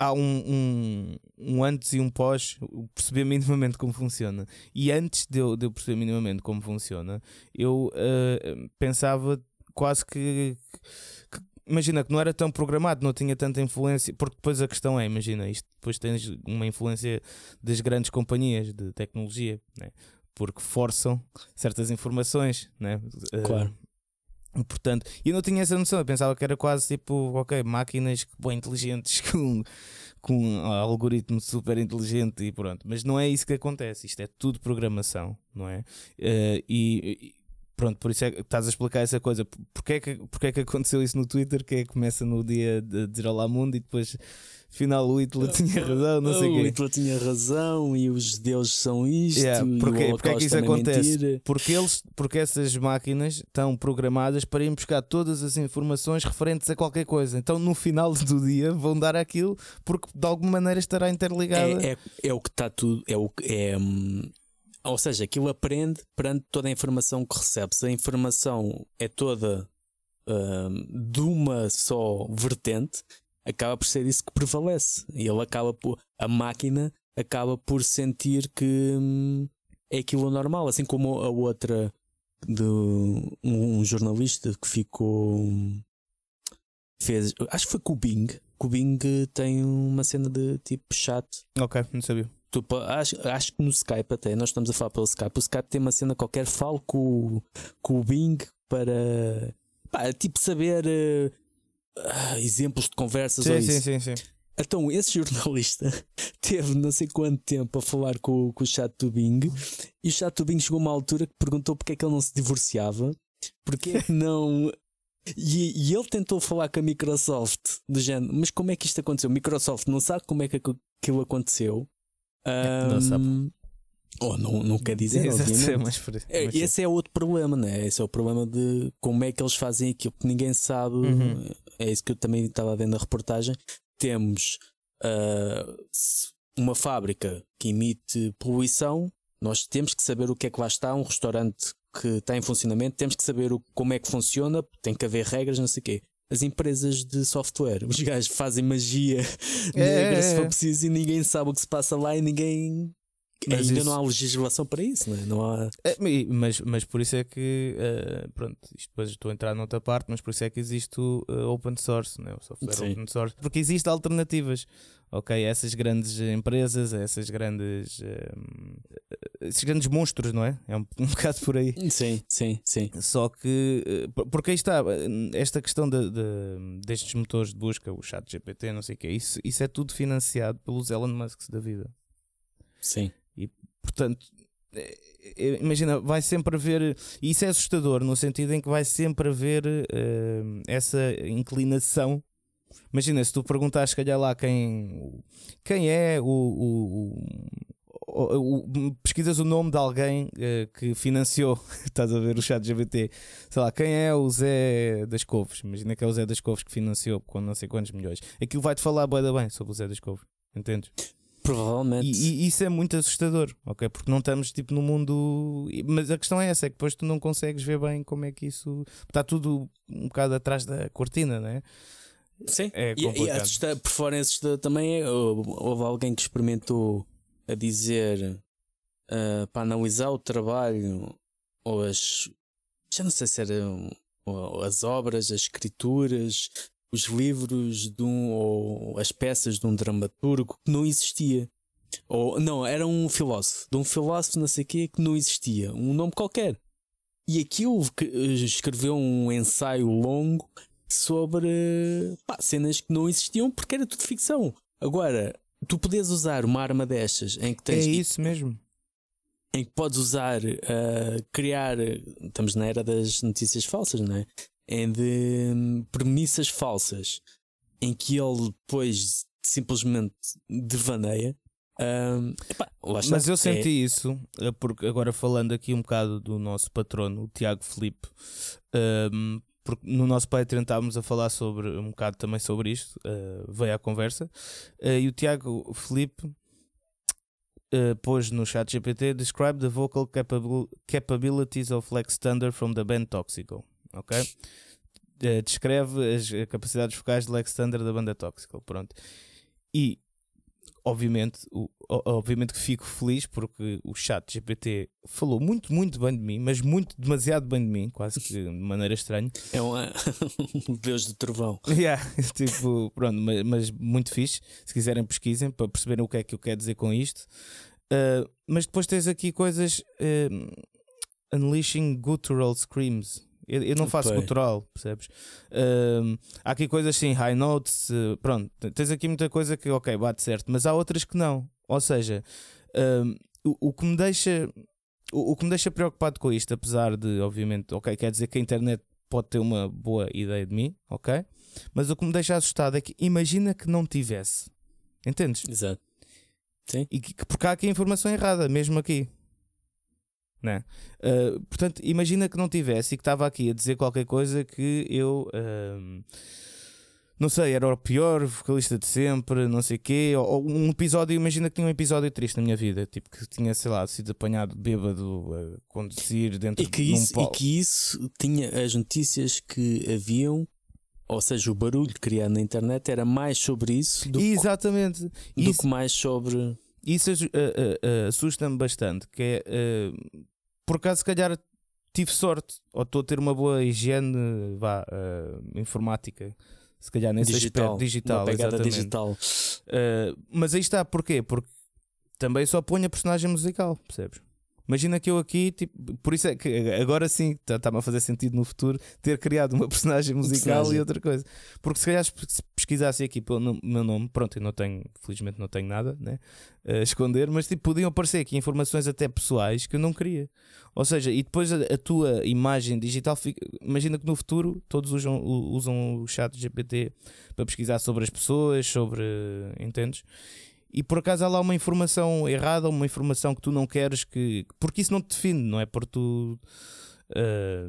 há um, um, um antes e um pós perceber minimamente como funciona. E antes de eu, de eu perceber minimamente como funciona, eu eh, pensava quase que, que- Imagina que não era tão programado, não tinha tanta influência. Porque depois a questão é: imagina, isto depois tens uma influência das grandes companhias de tecnologia, né? porque forçam certas informações, né? Eh, Claro. Portanto, eu não tinha essa noção, eu pensava que era quase tipo, ok, máquinas bem inteligentes com, com um algoritmo super inteligente e pronto. Mas não é isso que acontece, isto é tudo programação, não é? Uh, e, pronto, por isso é que estás a explicar essa coisa. Porquê é que, porquê é que aconteceu isso no Twitter? Que é que começa no dia de dizer Olá Mundo e depois afinal o Hitler tinha razão, não sei o quê. O Hitler tinha razão e os deuses são isto. Yeah, porque, porque é que isso acontece? Porque, eles, porque essas máquinas estão programadas para ir buscar todas as informações referentes a qualquer coisa. Então no final do dia vão dar aquilo porque de alguma maneira estará interligada. É, é, é o que está tudo. É o, é, hum, ou seja, aquilo aprende perante toda a informação que recebe. Se a informação é toda uh, de uma só vertente, acaba por ser isso que prevalece. E ele acaba por. A máquina acaba por sentir que hum, é aquilo normal, assim como a outra de um, jornalista que ficou. Hum, fez. Acho que foi com o Bing. Que o Bing tem uma cena de tipo chat. Ok, não sabia. Tu, acho, acho que no Skype até, nós estamos a falar pelo Skype. O Skype tem uma cena qualquer, falo com, com o Bing para pá, tipo saber uh, exemplos de conversas sim, ou sim, isso. Sim, sim, Então, esse jornalista teve não sei quanto tempo a falar com, com o chat do Bing e o chat do Bing chegou a uma altura que perguntou porque é que ele não se divorciava, porque é que não. E, e, ele tentou falar com a Microsoft do género, mas como é que isto aconteceu? Microsoft não sabe como é que aquilo aconteceu. Um, não sabe. Ou não, não quer dizer, obviamente. Mas, mas, é, esse é outro problema, né? Esse é o problema de como é que eles fazem aquilo que ninguém sabe. Uhum. É isso que eu também estava vendo na reportagem. Temos uh, uma fábrica que emite poluição, nós temos que saber o que é que lá está, um restaurante que está em funcionamento, temos que saber o, como é que funciona, tem que haver regras, não sei o quê as empresas de software. Os gajos fazem magia negra é, se for preciso e ninguém sabe o que se passa lá e ninguém. Mas ainda isso... não há legislação para isso, não é? Não há... É, mas, mas por isso é que, uh, pronto, isto depois estou a entrar noutra parte, mas por isso é que existe o uh, open source, né? o software Sim. open source, porque existem alternativas ok? Essas grandes empresas, essas grandes. Um, esses grandes monstros, não é? É um, um bocado por aí. Sim, sim, sim. Só que. Eh, porque aí está, esta questão de, de, destes motores de busca, o chat GPT, não sei o que, isso, isso é tudo financiado pelos Elon Musk da vida. Sim. Portanto. Eh, eh, imagina, vai sempre haver. E isso é assustador, no sentido em que vai sempre haver uh, essa inclinação Imagina, se tu perguntares, se calhar lá quem, quem é o, o, o, o pesquisas o nome de alguém uh, que financiou, estás a ver o chat GBT, sei lá, quem é o Zé das Couves? Imagina que é o Zé das Couves que financiou com não sei quantos milhões. Aquilo vai-te falar bem, bem sobre o Zé das Couves, entendes? Provavelmente. E, e, isso é muito assustador, ok? Porque não estamos tipo no mundo. Mas a questão é essa: é que depois tu não consegues ver bem como é que isso. Está tudo um bocado atrás da cortina, não é? Sim, é e, e assusta, por fora assusta também. Houve alguém que experimentou a dizer uh, para analisar o trabalho ou as. Já não sei se eram as obras, as escrituras, os livros de um, ou as peças de um dramaturgo que não existia. Ou não, era um filósofo, de um filósofo não sei quê que não existia, um nome qualquer. E aquilo que escreveu um ensaio longo sobre pá, cenas que não existiam porque era tudo ficção. Agora, tu podes usar uma arma destas em que tens. É isso mesmo. Em que podes usar, uh, criar. Estamos na era das notícias falsas, não é? Em de um, premissas falsas em que ele depois simplesmente devaneia. Um, epá, Mas eu senti é... isso, eh, porque agora falando aqui um bocado do nosso patrono, o Tiago Felipe, um, porque no nosso Patreon estávamos a falar sobre um bocado também sobre isto, uh, veio à conversa, uh, e o Tiago Felipe uh, pôs no chat GPT describe the vocal capabil capabilities of Lex Thunder from the band Toxical, ok? Uh, descreve as capacidades vocais de Lex Thunder da banda Toxical, pronto. E obviamente, o, obviamente que fico feliz porque o chat GPT falou muito, muito bem de mim, mas muito, demasiado bem de mim, quase que de maneira estranha. É um Deus do trovão. Yeah, tipo, pronto, mas, mas, muito fixe. Se quiserem, pesquisem para perceberem o que é que eu quero dizer com isto. Uh, mas depois tens aqui coisas uh, Unleashing Guttural Screams. Eu, eu não faço Pois. cultural, percebes? Ahm, há aqui coisas sim, high notes, eh, pronto, tens aqui muita coisa que, ok, bate certo, mas há outras que não. Ou seja, ahm, o, o que me deixa. O, o que me deixa preocupado com isto, apesar de, obviamente, ok, quer dizer que a internet pode ter uma boa ideia de mim, ok? Mas o que me deixa assustado é que imagina que não tivesse. Entendes? Exato. E que, que- porque há aqui informação errada, mesmo aqui. Né? Uh, portanto, imagina que não tivesse e que estava aqui a dizer qualquer coisa que eu ahm, não sei, era o pior vocalista de sempre, não sei o quê. Ou, ou um episódio, imagina que tinha um episódio triste na minha vida, tipo que tinha, sei lá, sido apanhado bêbado a conduzir dentro E que, de um isso, e que isso tinha as notícias que haviam, ou seja, o barulho criado na internet era mais sobre isso do, que- Exatamente. do Isso, que mais sobre. isso uh, uh, uh, assusta-me bastante. Que é uh, por acaso, se calhar tive sorte, ou estou a ter uma boa higiene vá, uh, informática, se calhar nesse digital, aspecto digital. exatamente. digital. Uh, mas aí está, porquê? Porque também só ponho a personagem musical, percebes? Imagina que eu aqui, tipo, por isso é que agora sim está-me a fazer sentido no futuro ter criado uma personagem musical personagem. e outra coisa. Porque se calhar se pesquisasse aqui pelo meu nome, pronto, eu não tenho, felizmente não tenho nada né, a esconder, mas tipo, podiam aparecer aqui informações até pessoais que eu não queria. Ou seja, e depois a, a tua imagem digital, fica, imagina que no futuro todos usam, usam o chat GPT para pesquisar sobre as pessoas, sobre. Entendes? E por acaso há lá uma informação errada, uma informação que tu não queres que. Porque isso não te define, não é? Por tu. ah,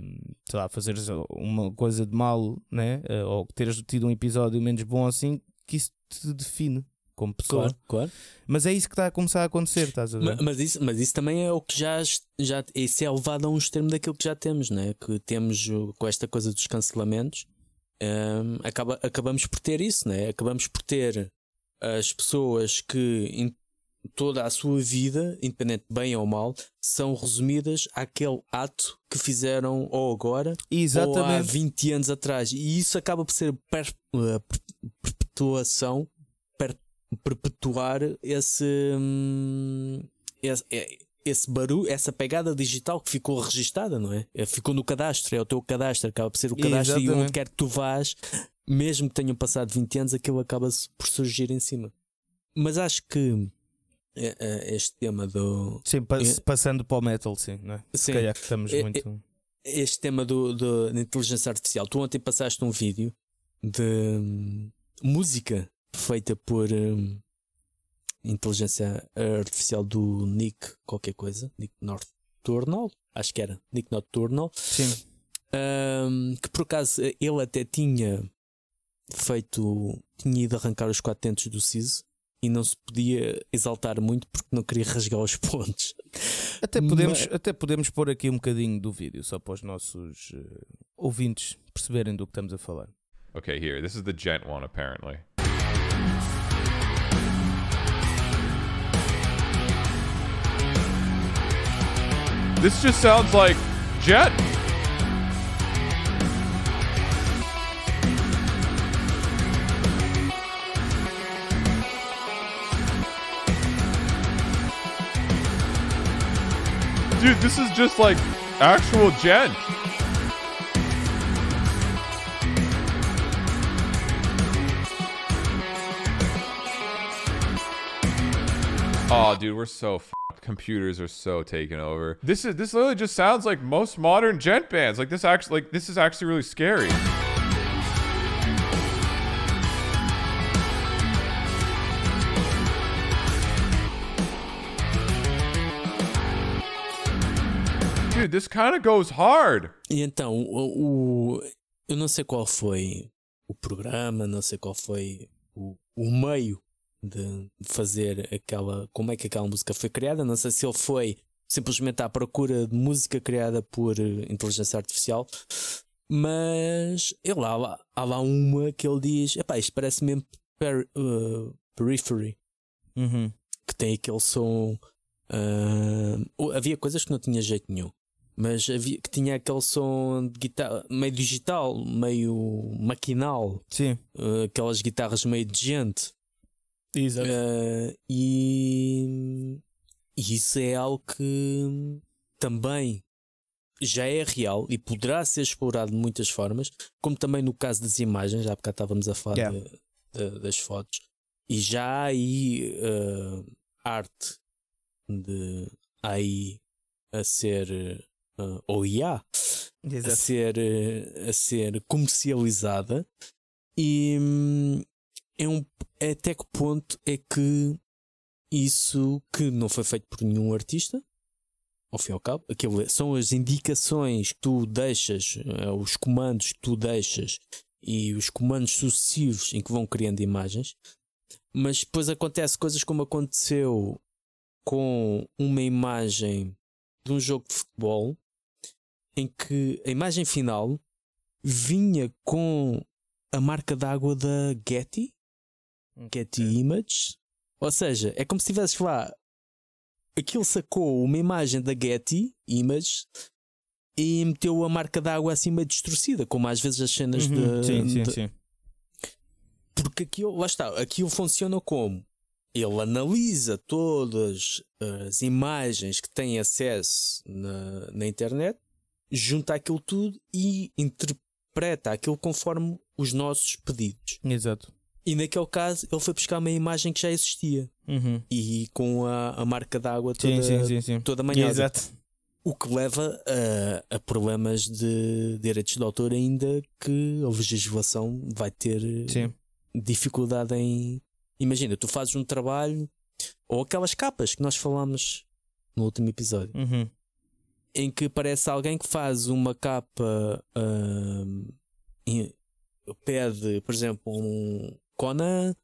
sei lá, fazeres uma coisa de mal, né? Ah, ou teres tido um episódio menos bom assim, que isso te define como pessoa. Claro, claro. Mas é isso que está a começar a acontecer, estás a ver? Ma- Mas isso, mas isso também é o que já, já isso é levado a um extremo daquilo que já temos, né? que temos com esta coisa dos cancelamentos. hum, acaba, acabamos por ter isso, né? acabamos por ter as pessoas que em toda a sua vida, independente de bem ou mal, são resumidas àquele ato que fizeram ou agora ou há Exatamente. 20 anos atrás. E isso acaba por ser per- per- perpetuação, per- perpetuar esse, hum, esse, é- esse barulho, essa pegada digital que ficou registada, não é? É, Ficou no cadastro, é o teu cadastro, acaba por ser o cadastro e Exatamente. onde quer que tu vás, mesmo que tenham passado 20 anos, aquilo acaba por surgir em cima. Mas acho que é, é, este tema do, Sim, pa- É- passando para o metal, sim, não é? Se Sim. calhar que estamos muito. este tema do, do- da inteligência artificial. Tu ontem passaste um vídeo de hum, música feita por hum, inteligência artificial do Nick qualquer coisa, Nick Nocturnal, acho que era Nick Nocturnal, Sim. hum, que por acaso ele até tinha feito, tinha ido arrancar os quatro dentes do siso e não se podia exaltar muito porque não queria rasgar os pontos. Até podemos, Mas- até podemos pôr aqui um bocadinho do vídeo, só para os nossos eh, ouvintes perceberem do que estamos a falar. Okay, here. This is the gent one, apparently. This just sounds like Jet. Dude, this is just like actual Jet. Oh, dude, we're so f***ed. Computers are so taken over. This is this literally just sounds like most modern gent bands. Like this actually, like this is actually really scary. Dude, this kind of goes hard. E então, o, o- eu não sei qual foi o programa, não sei qual foi o, o meio de fazer aquela. Como é que aquela música foi criada? Não sei se ele foi simplesmente à procura de música criada por eh, inteligência artificial, mas ele, há, lá, há lá uma que ele diz: Epá, isto parece mesmo per, uh, Periphery, Uhum. que tem aquele som. ah, havia coisas que não tinha jeito nenhum. Mas havia que tinha aquele som de guitarra meio digital, meio maquinal, Sim, ah, aquelas guitarras meio de gente. exato. Ah, e, e isso é algo que também já é real e poderá ser explorado de muitas formas, como também no caso das imagens, já porque estávamos a falar Yeah. de- de- das fotos, e já há aí eh, arte de AI a ser eh, ou IA a ser, eh, a ser comercializada. E hum, é um, até que ponto é que isso que não foi feito por nenhum artista ao fim e ao cabo, aquilo é- são as indicações que tu deixas, eh, os comandos que tu deixas e os comandos sucessivos em que vão criando imagens, mas depois acontece coisas como aconteceu com uma imagem de um jogo de futebol em que a imagem final vinha com a marca d'água da Getty, Getty Images, ou seja, é como se tivesses lá aquilo sacou uma imagem da Getty Images e meteu a marca d'água assim meio distorcida, como às vezes as cenas Uhum, de, Sim, sim, de- sim. porque aquilo, lá está, aquilo funciona como? Ele analisa todas as imagens que tem acesso na, na internet, junta aquilo tudo e interpreta aquilo conforme os nossos pedidos. Exato. E naquele caso, ele foi buscar uma imagem que já existia Uhum. e com a, a marca d'água toda, sim, sim, sim. toda manhosa. Exato. O que leva a, a problemas de direitos de autor, ainda que a legislação vai ter Sim. dificuldade em. Imagina, tu fazes um trabalho ou aquelas capas que nós falámos no último episódio, Uhum. Em que parece alguém que faz uma capa, em- pede, por exemplo, um Conan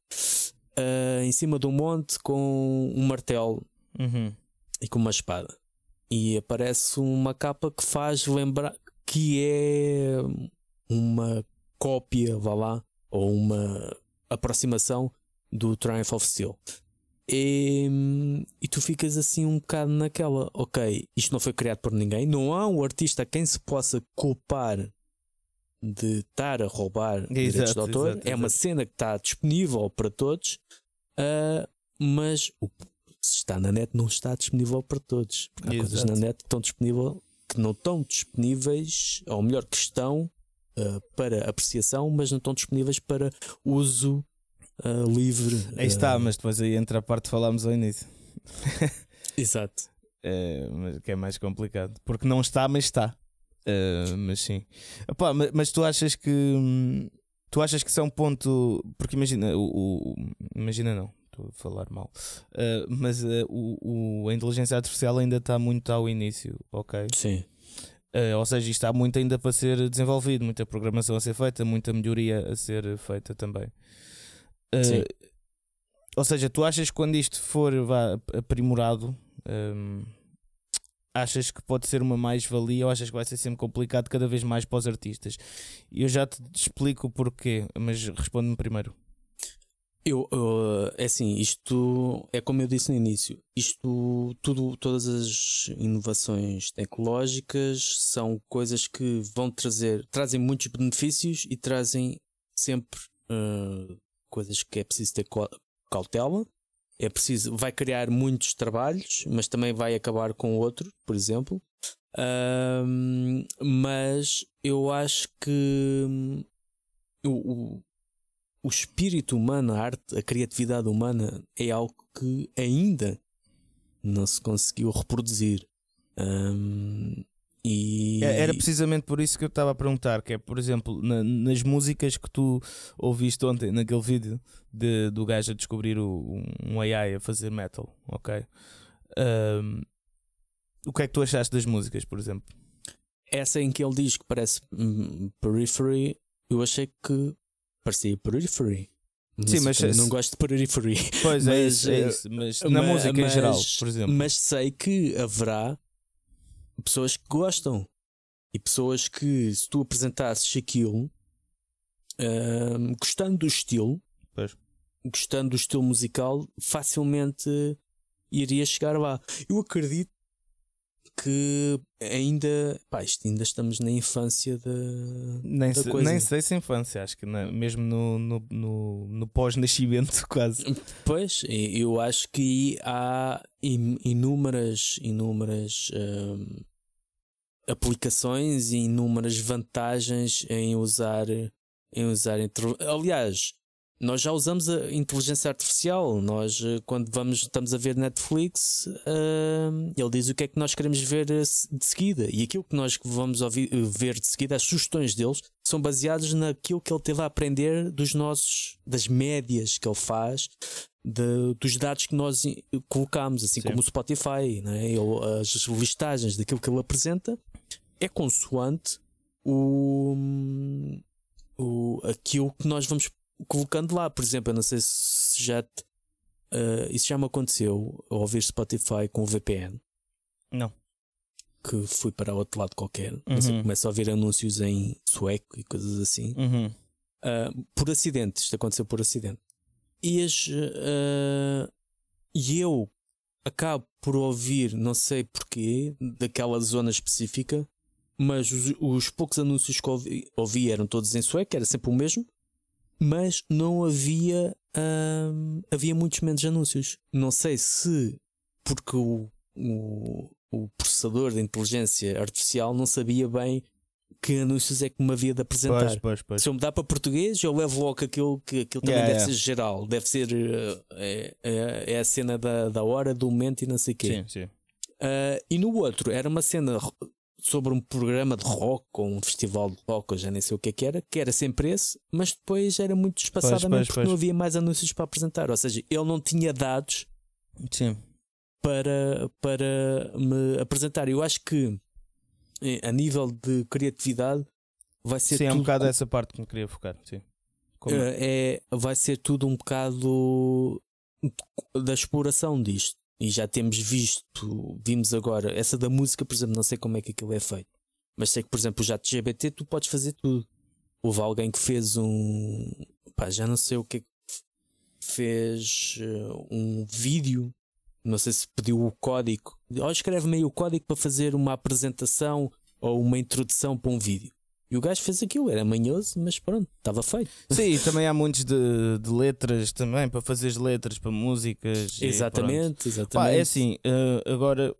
ah, em cima de um monte com um martelo Uhum. e com uma espada. E aparece uma capa que faz lembrar que é uma cópia, vá lá, ou uma aproximação do Triumph of Steel. E, e tu ficas assim um bocado naquela, ok, isto não foi criado por ninguém, não há um artista a quem se possa culpar de estar a roubar direitos de Exato, autor. exato, é uma exato. cena que está disponível para todos, ah, mas o se está na net, não está disponível para todos. Porque há coisas Exato. na net que estão disponíveis que não estão disponíveis, ou melhor, que estão ah, para apreciação, mas não estão disponíveis para uso ah, livre. Aí está, ah, mas depois aí entra a parte que falámos ao início. Exato. É, mas que é mais complicado. Porque não está, mas está. É, mas sim. Epá, ma- mas, tu achas que. hum, Tu achas que isso é um ponto. Porque imagina, o, o- imagina não, estou a falar mal. É, mas é, o, o- a inteligência artificial ainda está muito ao início, ok? Sim. É, ou seja, isto há muito ainda para ser desenvolvido, muita programação a ser feita, muita melhoria a ser feita também. Sim. ou seja, tu achas que quando isto for vá, aprimorado, hum, achas que pode ser uma mais-valia ou achas que vai ser sempre complicado cada vez mais para os artistas? E eu já te explico o porquê, mas responde-me primeiro. Eu, eu, é assim, isto é como eu disse no início, isto tudo, todas as inovações tecnológicas são coisas que vão trazer, trazem muitos benefícios e trazem sempre eh, coisas que é preciso ter cau- cautela. É preciso, vai criar muitos trabalhos, mas também vai acabar com outro, por exemplo. Ahm, mas eu acho que o, o, o espírito humano, a arte, a criatividade humana é algo que ainda não se conseguiu reproduzir. Ahm, e É- Era precisamente por isso que eu estava a perguntar, que é, por exemplo, na- nas músicas que tu ouviste ontem, naquele vídeo de, do gajo a descobrir o- um AI a fazer metal, ok? Ahm, o que é que tu achaste das músicas, por exemplo? essa em que ele diz que parece hum, Periphery, eu achei que parecia Periphery. Sim, mas se- não gosto de Periphery. Pois é, Mas, isso, é eh, isso, mas na Ma- música em mas- geral, por exemplo. Mas sei que haverá pessoas que gostam e pessoas que, se tu apresentasses aquilo, hum, gostando do estilo, Pois. gostando do estilo musical, facilmente iria chegar lá. Eu acredito que ainda, pá, isto ainda estamos na infância da, Nem, da se- coisa. nem sei se infância, acho que mesmo no, no, no, no pós-nascimento, quase. Pois, eu acho que há in- inúmeras, inúmeras hum, aplicações e inúmeras vantagens em usar em usar aliás nós já usamos a inteligência artificial. Nós, eh, quando vamos, estamos a ver Netflix, uh, ele diz o que é que nós queremos ver eh, de seguida. E aquilo que nós vamos ouvir, ver de seguida, as sugestões deles, são baseadas naquilo que ele teve a aprender dos nossos, das médias que ele faz, de, dos dados que nós colocamos, assim Sim. como o Spotify, né? ele, as listagens daquilo que ele apresenta, é consoante o, o, aquilo que nós vamos colocando lá, por exemplo, eu não sei se já te, uh, isso já me aconteceu ouvir Spotify com o VPN. Não. Que fui para outro lado qualquer. Uhum. Começo a ouvir anúncios em sueco e coisas assim. Uhum. Uh, por acidente, isto aconteceu por acidente. E, as, uh, e eu acabo por ouvir, não sei porquê, daquela zona específica, mas os, os poucos anúncios que ouvi, ouvi eram todos em sueco, era sempre o mesmo mas não havia hum, havia muitos menos anúncios. Não sei se porque o, o, o, processador de inteligência artificial não sabia bem que anúncios é que me havia de apresentar. Pois, pois, pois. Se eu mudar para português, eu levo logo aquilo que aquilo também yeah, deve yeah. ser geral, deve ser uh, é, é, é, a cena da, da hora, do momento e não sei o quê. Sim, sim. Uh, e no outro era uma cena sobre um programa de rock ou um festival de rock, eu já nem sei o que é que era, que era sempre esse, mas depois era muito espaçadamente porque pois. não havia mais anúncios para apresentar. Ou seja, ele não tinha dados Sim. Para, para me apresentar. Eu acho que eh, a nível de criatividade vai ser. Sim, tudo é um bocado essa parte que me queria focar. Sim. Como? É, vai ser tudo um bocado da exploração disto. E já temos visto, vimos agora, essa da música, por exemplo, não sei como é que aquilo é feito. Mas sei que, por exemplo, o jato GBT tu podes fazer tudo. Houve alguém que fez um. Pá, já não sei o que é que fez uh, um vídeo. Não sei se pediu o código. Ou escreve-me aí o código para fazer uma apresentação ou uma introdução para um vídeo. E o gajo fez aquilo, era manhoso, mas pronto, estava feito. Sim, também há muitos de, de, letras também, para fazer as letras, para músicas. Exatamente, exatamente. Pá, é assim, uh, agora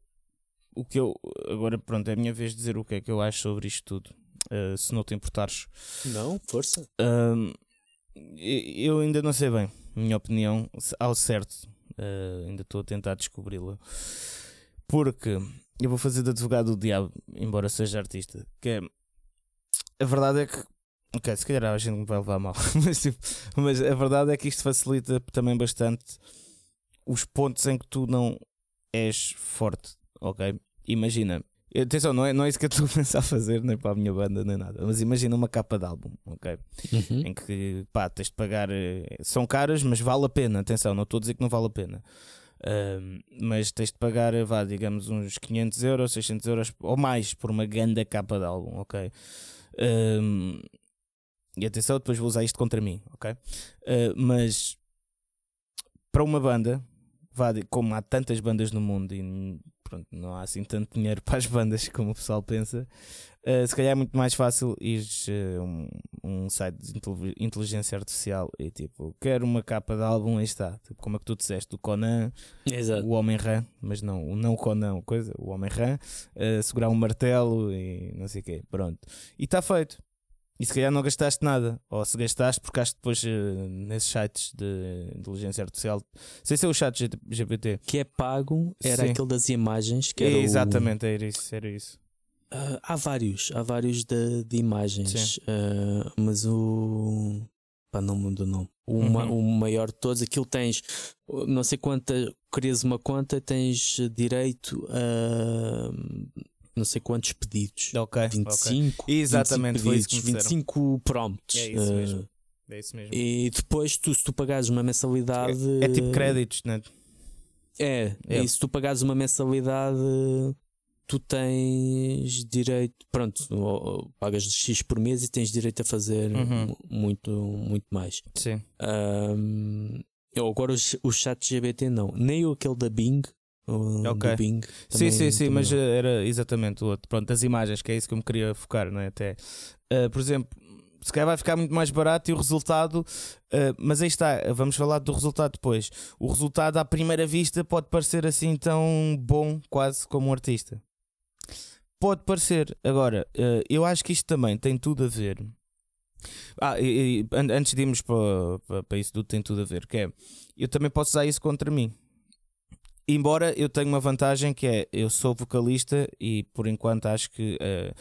o que eu. Agora pronto, é a minha vez de dizer o que é que eu acho sobre isto tudo. Uh, se não te importares. Não, força. Eu ainda não sei bem, minha opinião, ao certo. Uh, ainda estou a tentar descobri-la. Porque eu vou fazer de advogado do diabo, embora seja artista. Que é a verdade é que. Ok, se calhar a gente me vai levar mal, mas, tipo, mas a verdade é que isto facilita também bastante os pontos em que tu não és forte, ok? Imagina, atenção, não é, não é isso que eu estou a pensar fazer, nem para a minha banda, nem nada, mas imagina uma capa de álbum, ok? Uhum. Em que pá, tens de pagar, eh, são caras, mas vale a pena, atenção, não estou a dizer que não vale a pena. Uh, mas tens de pagar, vá, digamos, uns 500 euros, 600 euros ou mais por uma grande capa de álbum, ok? Um, e atenção, depois vou usar isto contra mim, ok? Uh, mas para uma banda, como há tantas bandas no mundo e pronto, não há assim tanto dinheiro para as bandas como o pessoal pensa, uh, se calhar é muito mais fácil ir uh, um, um site de inteligência artificial e tipo, quero uma capa de álbum, aí está. Tipo, como é que tu disseste, o Conan, Exato. o Homem-Rã, mas não, não o Conan, coisa, o Homem-Rã, uh, segurar um martelo e não sei o quê, pronto. E está feito. E se calhar não gastaste nada. Ou se gastaste, porque acho que depois uh, nesses sites de inteligência artificial, sei se é o chat GPT que é pago, era Sim. aquele das imagens que era Exatamente, o... era isso, era isso. Uh, há vários, há vários de, de imagens, uh, mas o. Pá, não muda o nome. O, uhum. ma, o maior de todos, aquilo tens, não sei quanta, crias uma conta, tens direito a não sei quantos pedidos. Ok. 25. Okay. Exatamente, 25 pedidos, 25 prompts. É isso mesmo. Uh, é isso mesmo. E depois, tu, se tu pagares uma mensalidade. É, é tipo créditos, né? É, é, e se tu pagares uma mensalidade, tu tens direito. Pronto, pagas X por mês e tens direito a fazer uhum. muito, muito mais. Sim. Um, agora o, o chat GBT não, nem aquele da Bing ok. Bing. Também, sim, sim, sim, mas era exatamente o outro. Pronto, as imagens, que é isso que eu me queria focar, não é? Até, uh, por exemplo, se calhar vai ficar muito mais barato e o resultado, uh, mas aí está, vamos falar do resultado depois. O resultado à primeira vista pode parecer assim tão bom, quase como um artista. Pode parecer. Agora, uh, eu acho que isto também tem tudo a ver. Ah, e, e, antes de irmos para, para, para isso tudo, tem tudo a ver. Que é, eu também posso usar isso contra mim. Embora eu tenha uma vantagem que é eu sou vocalista e por enquanto acho que uh,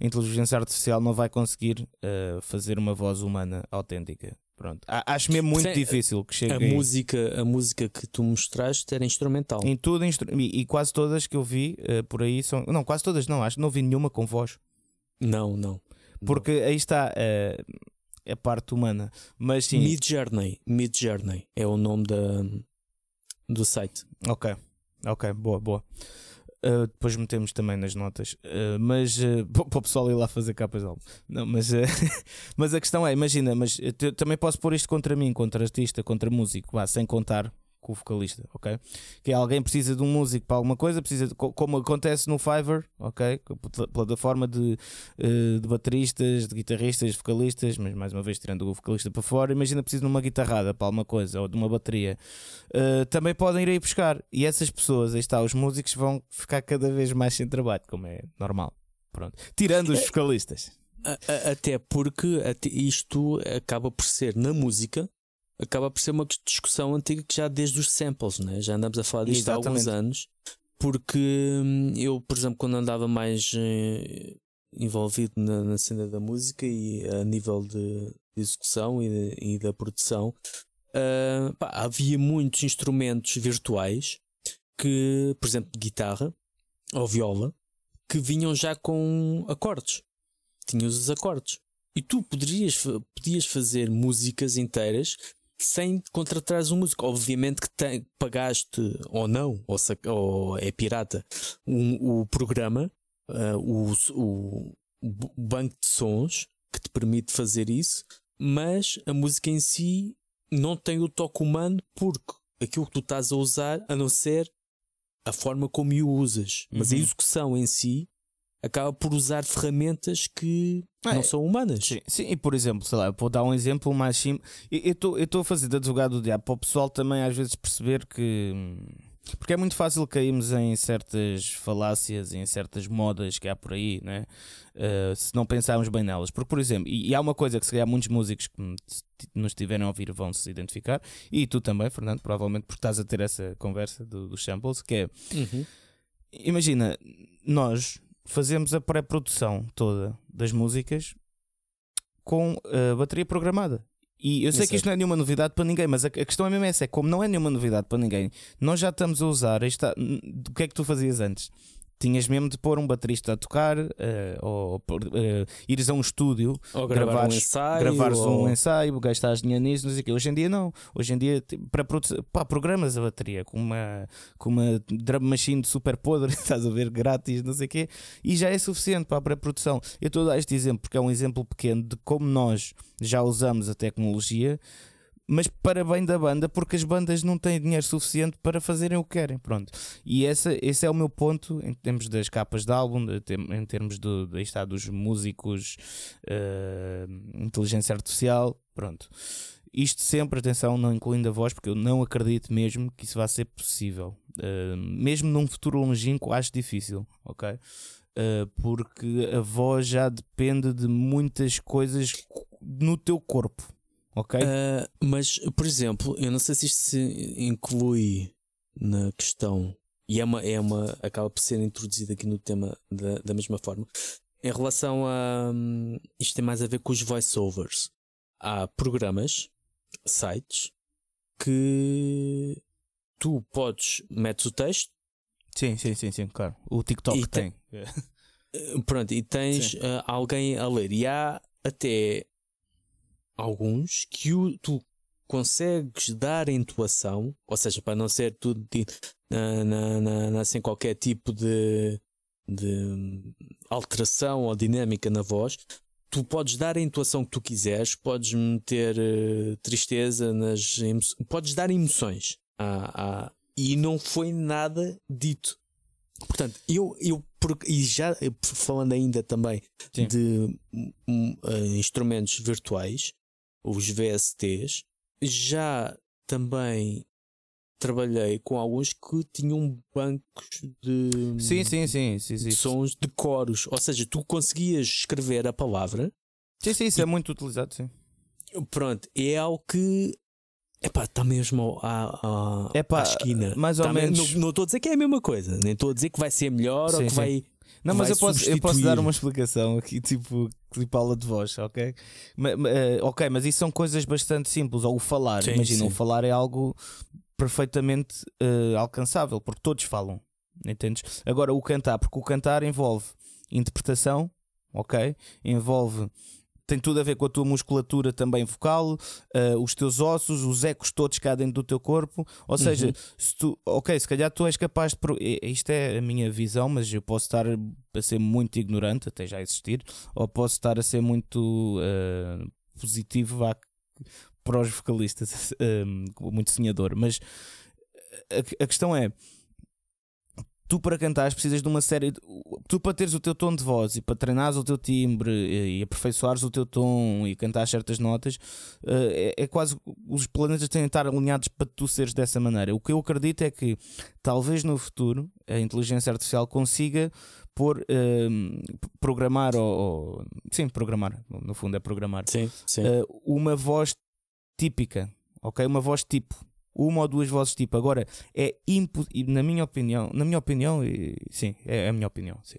a inteligência artificial não vai conseguir uh, fazer uma voz humana autêntica. Pronto. Acho mesmo muito Sim, difícil que chegue. A aí. música, a música que tu mostraste era instrumental. Em tudo instru e, e, quase todas que eu vi uh, por aí são. Não, quase todas não, acho que não vi nenhuma com voz. Não, não. Porque não. aí está a parte humana. Mas sim. Mid Journey. Mid Journey é o nome da, do site. Ok, ok, boa, boa. Uh, depois metemos também nas notas, uh, mas uh, para o pessoal ir lá fazer capas de álbum. Não, mas, mas a questão é: imagina, mas também posso pôr isto contra mim, contra artista, contra músico, vá, sem contar com o vocalista, ok? Que é alguém precisa de um músico para alguma coisa, precisa de, como acontece no Fiverr, ok? Plataforma de, eh, de bateristas, de guitarristas, vocalistas, mas mais uma vez tirando o vocalista para fora, imagina precisa de uma guitarrada para alguma coisa ou de uma bateria. Uh, também podem ir aí buscar e essas pessoas, aí está, os músicos vão ficar cada vez mais sem trabalho, como é normal. Pronto. Tirando os é, vocalistas. Até porque isto acaba por ser na música acaba por ser uma discussão antiga que já desde os samples, né? já andamos a falar disto Exatamente. há alguns anos. Porque hum, eu, por exemplo, quando andava mais eh, envolvido na, na, cena da música e a nível de, de execução e, de, e, da produção, uh, pá, havia muitos instrumentos virtuais que, por exemplo, guitarra ou viola, que vinham já com acordes. Tinhas os acordes. E tu poderias, podias fazer músicas inteiras sem contratares um músico. Obviamente que tem, pagaste ou não, ou, ou é pirata, um, o programa, uh, o, o, banco de sons que te permite fazer isso, mas a música em si não tem o toque humano porque aquilo que tu estás a usar, a não ser a forma como o usas, mas uhum. a execução em si acaba por usar ferramentas que é, não são humanas. Sim, sim, e por exemplo, sei lá, vou dar um exemplo mais simples. Eu estou a fazer de advogado do diabo para o pessoal também às vezes perceber que. Porque é muito fácil cairmos em certas falácias, em certas modas que há por aí, né? Uh, se não pensarmos bem nelas. Porque, por exemplo, e, e, há uma coisa que se calhar muitos músicos que nos tiverem a ouvir vão se identificar, e tu também, Fernando, provavelmente porque estás a ter essa conversa do, dos samples, que é. Uhum. Imagina, nós fazemos a pré-produção toda das músicas com a bateria programada. E eu sei Isso que isto não é nenhuma novidade para ninguém, mas a, questão é mesmo essa: é como não é nenhuma novidade para ninguém, nós já estamos a usar. Esta, o que é que tu fazias antes? Tinhas mesmo de pôr um baterista a tocar uh, ou uh, ires a um estúdio ou gravares, um ensaio, gravares ou... um ensaio, gastares dinheiro nisso, não sei o quê. Hoje em dia não. Hoje em dia, para pá, programas a bateria com uma, com uma drum machine super podre, estás a ver, grátis, não sei o quê, e já é suficiente para a pré-produção. Eu estou a dar este exemplo porque é um exemplo pequeno de como nós já usamos a tecnologia mas para bem da banda, porque as bandas não têm dinheiro suficiente para fazerem o que querem. Pronto. E essa, esse é o meu ponto em termos das capas de álbum, em termos do, de, está, dos músicos, uh, inteligência artificial. Pronto. Isto sempre, atenção, não incluindo a voz, porque eu não acredito mesmo que isso vá ser possível. Uh, mesmo num futuro longínquo, acho difícil, ok? Uh, porque a voz já depende de muitas coisas no teu corpo Ok? Uh, mas, por exemplo, eu não sei se isto se inclui na questão e é uma, é uma acaba por ser introduzido aqui no tema da, da mesma forma. Em relação a um, isto tem mais a ver com os voiceovers. Há programas, sites que tu podes metes o texto. Sim, sim, sim, sim, claro. O TikTok tem. tem. Pronto, e tens uh, alguém a ler. E há até alguns que o, tu consegues dar entoação, ou seja, para não ser tudo na, na, na, sem qualquer tipo de, de alteração ou dinâmica na voz, tu podes dar a entoação que tu quiseres, podes meter uh, tristeza nas podes dar emoções à, à, e não foi nada dito. Portanto, eu, eu e já falando ainda também Sim. de um, uh, instrumentos virtuais, os VSTs, já também trabalhei com alguns que tinham bancos de, Sim, sim, sim. sim, sim. sons de coros. Ou seja, tu conseguias escrever a palavra. Sim, sim, isso é muito utilizado, sim. Pronto, é algo que. Epá, está mesmo à, à, Epá, à esquina. mais ou Tá me- menos- Não não estou a dizer que é a mesma coisa. Nem estou a dizer que vai ser melhor ou Sim, que sim. vai. Não, mas eu posso, eu posso dar uma explicação aqui, tipo, tipo aula de voz, ok? Ma- ma- eh, ok, mas isso são coisas bastante simples. Ou o falar, Sim, imagina, o sim. falar é algo perfeitamente eh, alcançável, porque todos falam, entendes? Agora, o cantar, porque o cantar envolve interpretação, ok? Envolve. Tem tudo a ver com a tua musculatura também vocal, eh, os teus ossos, os ecos todos cá dentro do teu corpo. Ou seja, se tu, ok, se calhar tu és capaz de. Isto é a minha visão, mas eu posso estar a ser muito ignorante, até já existir, ou posso estar a ser muito eh, positivo para os vocalistas, eh, muito sonhador. Mas a, a questão é. Tu para cantares precisas de uma série de, Tu para teres o teu tom de voz e para treinares o teu timbre e, e aperfeiçoares o teu tom e cantar certas notas eh, é, é quase os planetas têm de estar alinhados para tu seres dessa maneira. O que eu acredito é que talvez no futuro a inteligência artificial consiga pôr eh, programar ou, ou- sim, programar, no fundo é programar Sim, sim. eh, uma voz típica, ok? Uma voz tipo, uma ou duas vozes tipo. Agora é impossível, na minha opinião, na minha opinião, sim, é a minha opinião, sim.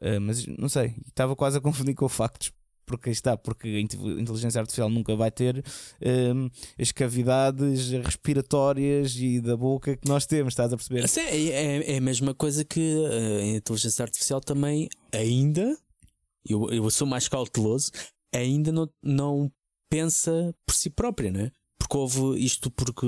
Eh, mas não sei, estava quase a confundir com factos. Porque está, porque a inte- inteligência artificial nunca vai ter ehm, as cavidades respiratórias e da boca que nós temos, estás a perceber? Sim, é, é- é a mesma coisa que eh, a inteligência artificial também ainda, eu, eu sou mais cauteloso, ainda não, não pensa por si própria, não é? Porque houve isto porque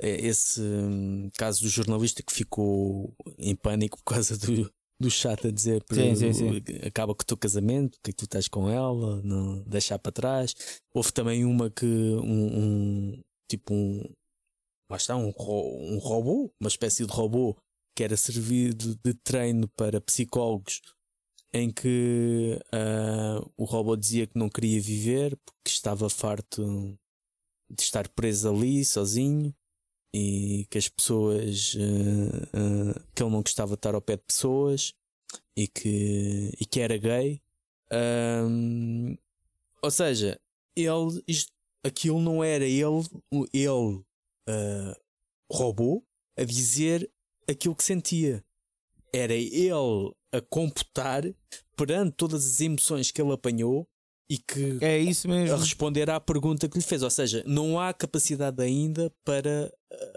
eh, esse hum, caso do jornalista que ficou em pânico por causa do, do chat a dizer Sim, sim, sim. acaba com o teu casamento, que tu estás com ela, não deixar para trás. Houve também uma que um, um- tipo um lá está, um, um robô, uma espécie de robô que era servido de treino para psicólogos, em que ah, o robô dizia que não queria viver porque estava farto de estar preso ali sozinho e que as pessoas ah, ah, que ele não gostava de estar ao pé de pessoas e que, e que era gay. Ahm, ou seja, ele isto, aquilo não era ele, ele ah, robô a dizer aquilo que sentia. Era ele a computar perante todas as emoções que ele apanhou e que É isso mesmo. responder à pergunta que lhe fez. Ou seja, não há capacidade ainda para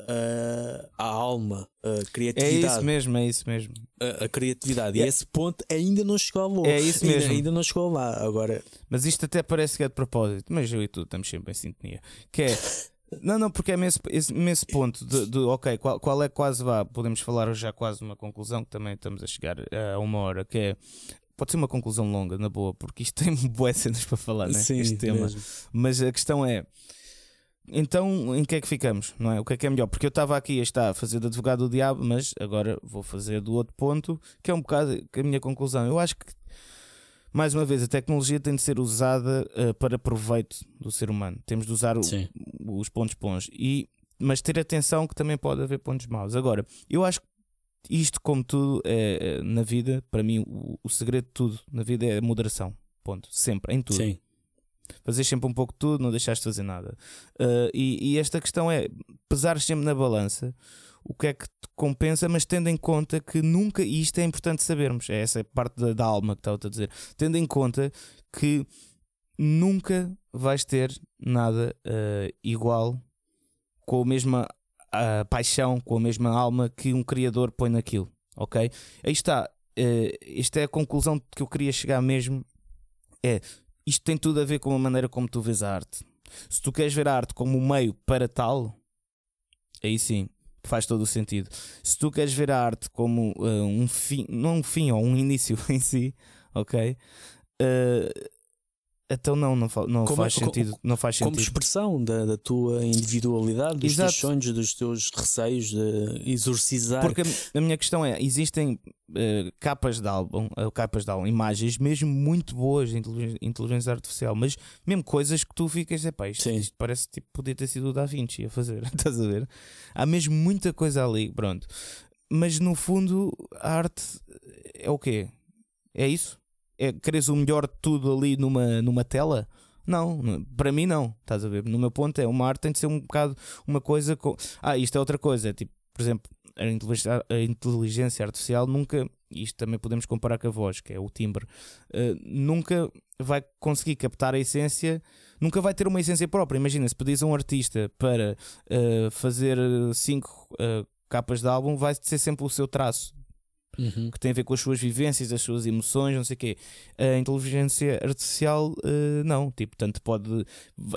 ah, a alma, a É criatividade. isso mesmo, é isso mesmo. A, a criatividade. É- E esse ponto ainda não chegou lá. É isso Ainda- mesmo. Ainda, não chegou lá. Agora, Mas isto até parece que é de propósito, mas eu e tu estamos sempre em sintonia. Que é. Não, não, porque é nesse, esse- nesse ponto de, de, ok, qual, qual é quase vá, podemos falar já quase uma conclusão, que também estamos a chegar a uma hora, que é. Pode ser uma conclusão longa, na boa, porque isto tem boas cenas para falar, né? sim, este tema. mesmo. Mas a questão é. Então, em que é que ficamos? Não é? O que é que é melhor? Porque eu estava aqui a estar a fazer de advogado do diabo, mas agora vou fazer do outro ponto, que é um bocado a minha conclusão. Eu acho que, mais uma vez, a tecnologia tem de ser usada eh, para proveito do ser humano. Temos de usar o- os pontos bons. E, mas ter atenção que também pode haver pontos maus. Agora, eu acho que isto, como tudo é, é, na vida, para mim, o, o segredo de tudo na vida é a moderação. Ponto. Sempre, em tudo Sim. fazer sempre um pouco de tudo, não deixares de fazer nada. Uh, e, e esta questão é pesar sempre na balança o que é que te compensa, mas tendo em conta que nunca, e isto é importante sabermos, é essa parte da, da alma que estava a dizer, tendo em conta que nunca vais ter nada uh, igual com a mesma uh, paixão, com a mesma alma que um criador põe naquilo, ok? Aí está, uh, esta é a conclusão que eu queria chegar mesmo, é isto tem tudo a ver com a maneira como tu vês a arte. Se tu queres ver a arte como um meio para tal, aí sim faz todo o sentido. Se tu queres ver a arte como uh, um fim, não um fim ou um início em si, ok? Uh, Então não, não, fa- não Como- faz como- sentido. não faz Como sentido. expressão da, da tua individualidade, dos Exato. teus sonhos, dos teus receios de exorcizar. Porque a, a minha questão é: existem eh, capas de álbum, eh, capas de álbum, imagens mesmo muito boas de inteligen- inteligência artificial, mas mesmo coisas que tu ficas, epá, isto, Sim. isto parece tipo podia ter sido o Da Vinci a fazer, estás a ver? Há mesmo muita coisa ali, pronto. Mas no fundo, a arte é o quê? É isso? É queres o melhor de tudo ali numa, numa tela? Não, para mim não, estás a ver? No meu ponto é uma arte tem de ser um bocado uma coisa com. Ah, isto é outra coisa, tipo, por exemplo, a inteligência, a inteligência artificial nunca, isto também podemos comparar com a voz, que é o timbre, eh, nunca vai conseguir captar a essência, nunca vai ter uma essência própria. Imagina, se pedis a um artista para eh, fazer cinco eh, capas de álbum, vai ser sempre o seu traço, Uhum. que tem a ver com as suas vivências, as suas emoções, não sei o quê. A inteligência artificial, eh, não, tipo, tanto pode.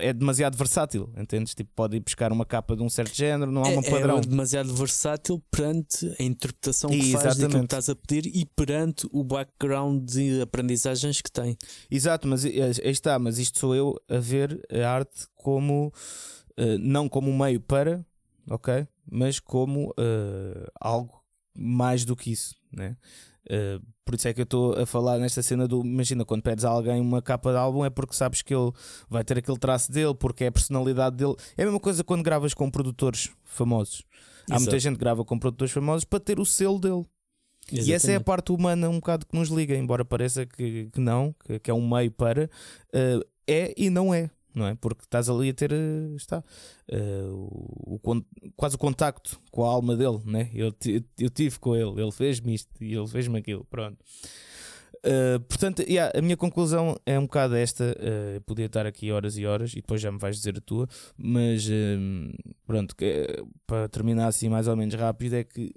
É demasiado versátil, entendes? Tipo, pode ir buscar uma capa de um certo género, não há é, um padrão. é demasiado versátil perante a interpretação que faz daquilo que Exatamente. estás a pedir e perante o background de aprendizagens que tem. Exato, mas eh, aí está, mas isto sou eu a ver a arte como eh, não como um meio para, ok? Mas como eh, algo mais do que isso, né? Eh, por isso é que eu estou a falar nesta cena do. Imagina, quando pedes a alguém uma capa de álbum, é porque sabes que ele vai ter aquele traço dele, porque é a personalidade dele. É a mesma coisa quando gravas com produtores famosos. Há muita gente que grava com produtores famosos para ter o selo dele. E essa é a Exatamente. parte humana um bocado que nos liga, embora pareça que, que não, que, que é um meio para, eh, é e não é, não é? Porque estás ali a ter, eh, está, eh, o, o quase o contacto com a alma dele, né? eu, ti- eu tive com ele, ele fez-me isto e ele fez-me aquilo, pronto. Eh, portanto, yeah, a minha conclusão é um bocado esta. eh, podia estar aqui horas e horas e depois já me vais dizer a tua, mas eh, pronto, que, para terminar assim mais ou menos rápido, é que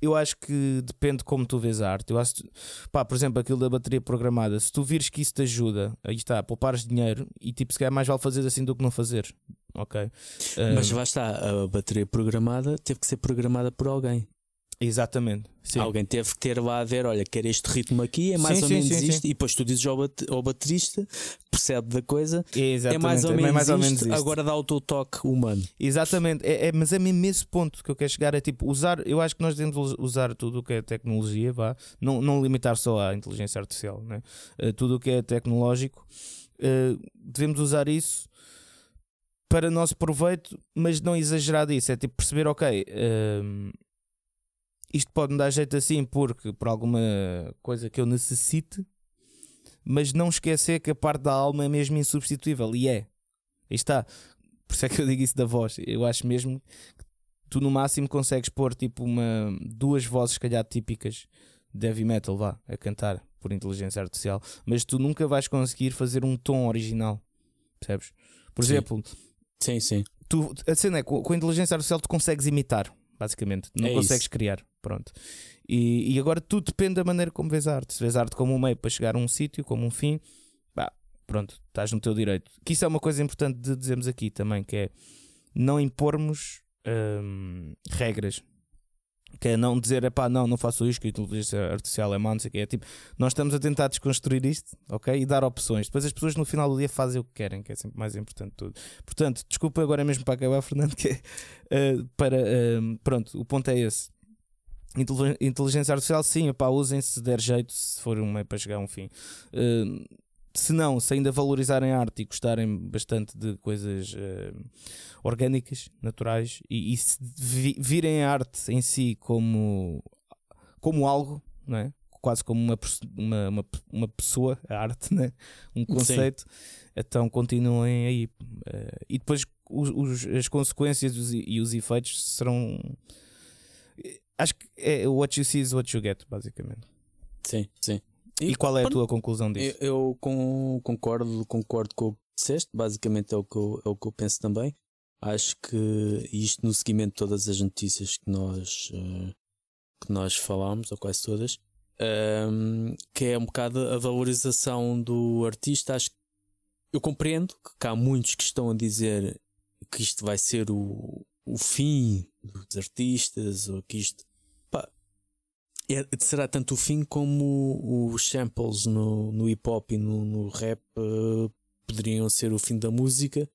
eu acho que depende de como tu vês a arte. Eu acho, pá, por exemplo, aquilo da bateria programada, se tu vires que isso te ajuda, aí está, poupares dinheiro e tipo, se calhar mais vale fazer assim do que não fazer, ok? Mas Ah, lá está, a bateria programada teve que ser programada por alguém. Exatamente, sim. Alguém teve que ter lá a ver, olha, quer este ritmo aqui, é mais Sim, ou sim, menos isto, e depois tu dizes ao, bate- ao baterista, percebe da coisa, É, é exatamente, mais ou é menos, mais ou isto, menos isto. agora dá o teu toque humano. Exatamente, é, é- mas é mesmo esse ponto que eu quero chegar. É tipo, usar, eu acho que nós devemos us- usar tudo o que é tecnologia, vá, não, não limitar só à inteligência artificial, né? Eh, tudo o que é tecnológico, eh, devemos usar isso para nosso proveito, mas não exagerar disso. É tipo perceber, ok, ehm, isto pode me dar jeito assim porque por alguma coisa que eu necessite, mas não esquecer que a parte da alma é mesmo insubstituível e é. Aí está. Por isso é que eu digo isso da voz. Eu acho mesmo que tu no máximo consegues pôr tipo uma duas vozes, se calhar típicas de heavy metal, vá, a cantar por inteligência artificial, mas tu nunca vais conseguir fazer um tom original. Percebes? Por Sim. exemplo, Sim, sim. tu, a cena é com, com a inteligência artificial tu consegues imitar, basicamente, não É consegues isso. criar. Pronto. E, e agora tudo depende da maneira como vês a arte. Se vês a arte como um meio para chegar a um sítio, como um fim, pá, pronto, estás no teu direito. Que isso é uma coisa importante de dizermos aqui também, que é não impormos hum, regras. Que é não dizer, epá, não, não faço isto, que a inteligência artificial é má, não sei o que. É tipo, nós estamos a tentar desconstruir isto, ok? E dar opções. Depois as pessoas no final do dia fazem o que querem, que é sempre mais importante de tudo. Portanto, desculpa agora mesmo para acabar, Fernando, que é, eh, para, eh, pronto, o ponto é esse. Inteligência artificial, sim, epá, usem se der jeito, se for um meio para chegar a um fim. Eh, se não, se ainda valorizarem a arte e gostarem bastante de coisas eh, orgânicas, naturais, e, e se vi- virem a arte em si como, como algo, não é? quase como uma, uma, uma, uma pessoa, a arte, né? um conceito, então continuem aí. Eh, e depois os, os- as consequências e os efeitos serão. Acho que é what you see is what you get, basicamente. Sim, sim. E, qual é a tua conclusão disso? Eu, eu con- concordo, concordo com o que disseste, basicamente é o que eu, é o que eu penso também. Acho que isto no seguimento de todas as notícias que nós, eh, que nós falámos, ou quase todas, ehm, que é um bocado a valorização do artista. Acho que eu compreendo que há muitos que estão a dizer que isto vai ser o, o fim dos artistas, ou que isto é- será tanto o fim como os samples no, no hip hop e no, no rap eh, poderiam ser o fim da música,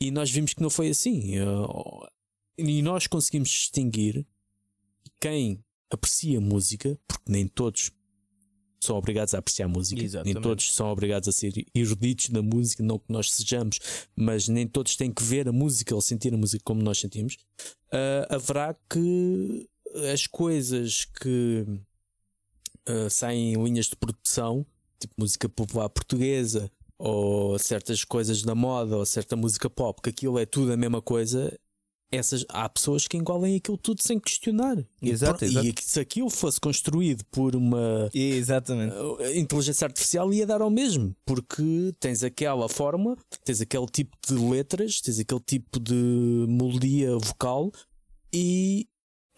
e nós vimos que não foi assim. Uh, e nós conseguimos distinguir quem aprecia música, porque nem todos são obrigados a apreciar música, Exatamente. nem todos são obrigados a ser eruditos da música, não que nós sejamos, mas nem todos têm que ver a música ou sentir a música como nós sentimos. Uh, haverá que as coisas que uh, saem em linhas de produção, tipo música popular portuguesa, ou certas coisas da moda, ou certa música pop, que aquilo é tudo a mesma coisa, essas, há pessoas que engolem aquilo tudo sem questionar. Exato, e, exato. e se aquilo fosse construído por uma Exatamente. uh, inteligência artificial, ia dar ao mesmo, porque tens aquela forma, tens aquele tipo de letras, tens aquele tipo de melodia vocal e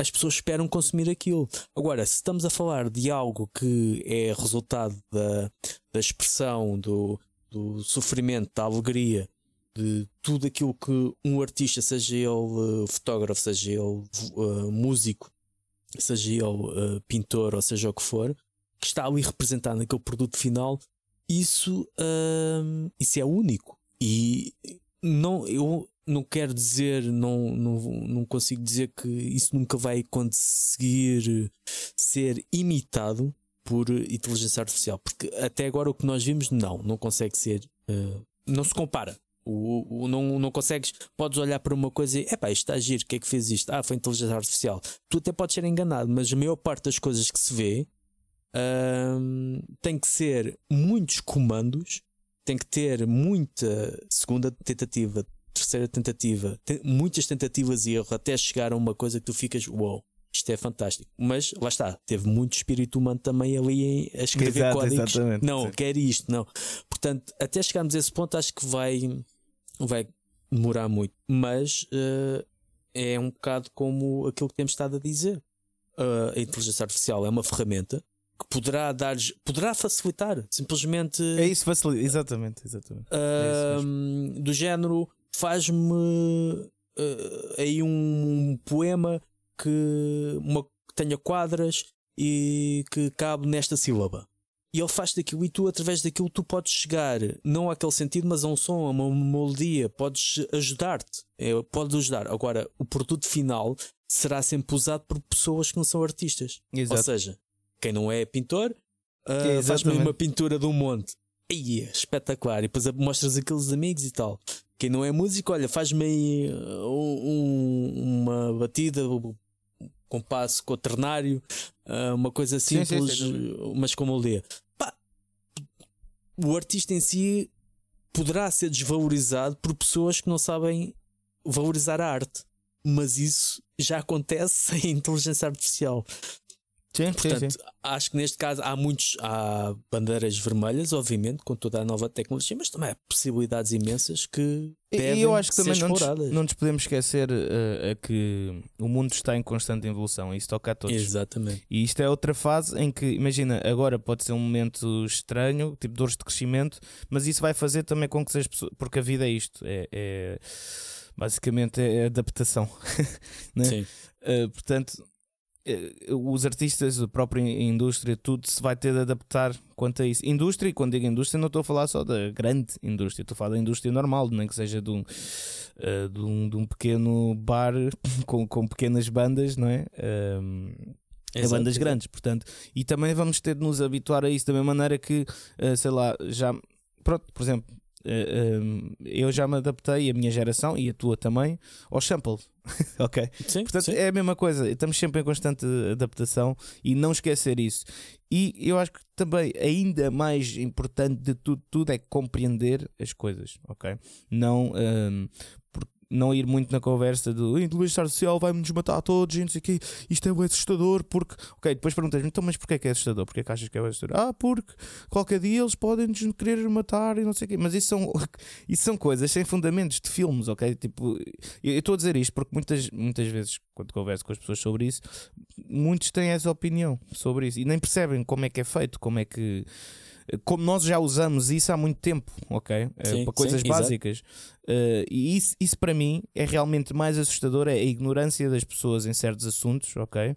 as pessoas esperam consumir aquilo. Agora, se estamos a falar de algo que é resultado da, da expressão, do, do sofrimento, da alegria de tudo aquilo que um artista, seja ele uh, fotógrafo, seja ele uh, músico, seja ele uh, pintor, ou seja o que for, que está ali representado naquele produto final, isso, hum, isso é único. E não, eu não quero dizer, não, não, não consigo dizer que isso nunca vai conseguir ser imitado por inteligência artificial, porque até agora o que nós vimos, não, não consegue ser, uh, não se compara. O, o, não, não consegues, podes olhar para uma coisa e epá, isto está a giro, o que é que fez isto? Ah, foi inteligência artificial. Tu até podes ser enganado, mas a maior parte das coisas que se vê hum, tem que ser muitos comandos, tem que ter muita segunda tentativa, terceira tentativa, te- muitas tentativas e erro até chegar a uma coisa que tu ficas, uau, isto é fantástico. Mas lá está, teve muito espírito humano também ali a escrever Exato, códigos. Não, Sim. quer isto, não. Portanto, até chegarmos a esse ponto, acho que vai, vai demorar muito. Mas eh, é um bocado como aquilo que temos estado a dizer. Uh, a inteligência artificial é uma ferramenta que poderá dar, poderá facilitar, simplesmente É isso, facilita. Exatamente, exatamente. É isso do género faz-me ah, aí um, poema que, uma, que tenha quadras e que cabe nesta sílaba. E ele faz daquilo e tu, através daquilo, tu podes chegar, não àquele sentido, mas a um som, a uma melodia, podes ajudar-te, é, podes ajudar. Agora, o produto final será sempre usado por pessoas que não são artistas. Ou Exato. seja, quem não é pintor, Exatamente. faz-me uma pintura de um monte. Aí, espetacular. E depois mostras aqueles amigos e tal. Quem não é músico, olha, faz-me aí uh, um- uma batida, um compasso quaternário, uh, uma coisa Sim, sim, simples, sem dúvida. uh, mas com melodia. Pá, o artista em si poderá ser desvalorizado por pessoas que não sabem valorizar a arte. Mas isso já acontece sem inteligência artificial. Sim, sim, Portanto, sim. acho que neste caso há muitos há bandeiras vermelhas, obviamente, com toda a nova tecnologia, mas também há possibilidades imensas que devem E eu acho que ser também não exploradas. não nos podemos esquecer a que o mundo está em constante evolução e isso toca a todos. Exatamente. E isto é outra fase em que, imagina, agora pode ser um momento estranho, tipo dores de crescimento, mas isso vai fazer também com que as pessoas. Porque a vida é isto, é, é- basicamente é adaptação. Né? Sim. Uh, portanto, uh, os artistas, a própria indústria, tudo se vai ter de adaptar quanto a isso. Indústria, e quando digo indústria, não estou a falar só da grande indústria, estou a falar da indústria normal, nem que seja de um, uh, de um, de um pequeno bar com, com pequenas bandas, não é? Um, a Exato, bandas grandes, portanto, e também vamos ter de nos habituar a isso da mesma maneira que, sei lá, já, pronto, por exemplo, eu já me adaptei, a minha geração e a tua também, aos samples, ok? Sim, Portanto, sim. é a mesma coisa, estamos sempre em constante adaptação e não esquecer isso. E eu acho que também ainda mais importante de tudo, tudo é compreender as coisas, ok? Não, hum, por- não ir muito na conversa do "A inteligência artificial vai-nos matar a todos e não sei o quê, isto é assustador porque. Ok, depois perguntas-me, então, mas porquê que é assustador? Porquê que achas que é assustador? Ah, porque qualquer dia eles podem nos querer matar e não sei o quê. Mas isso são, isso são coisas sem fundamentos de filmes, ok? Tipo, eu estou a dizer isto porque muitas, muitas vezes, quando converso com as pessoas sobre isso, muitos têm essa opinião sobre isso e nem percebem como é que é feito, como é que. Como nós já usamos isso há muito tempo, ok? Eh, Sim, para coisas sim, básicas. Eh, e isso, isso para mim é realmente mais assustador: é a ignorância das pessoas em certos assuntos, ok?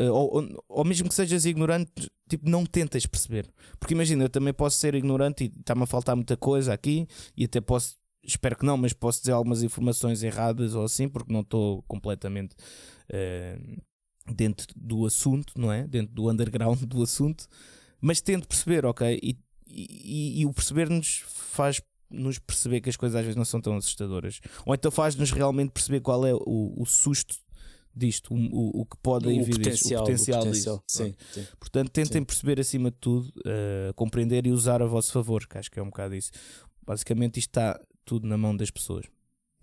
Uh, ou, ou, ou mesmo que sejas ignorante, tipo, não tentas perceber. Porque imagina, eu também posso ser ignorante e está-me a faltar muita coisa aqui e até posso, espero que não, mas posso dizer algumas informações erradas ou assim, porque não estou completamente uh, dentro do assunto, não é? Dentro do underground do assunto, mas tento perceber, ok? E, e, e o perceber-nos faz nos perceber que as coisas às vezes não são tão assustadoras. Ou então faz-nos realmente perceber qual é o, o susto disto, o, o, o que pode o vir potencial, o potencial, potencial disto. sim, sim. Portanto, tentem Sim. perceber acima de tudo, uh, compreender e usar a vosso favor, que acho que é um bocado isso. Basicamente, isto está tudo na mão das pessoas.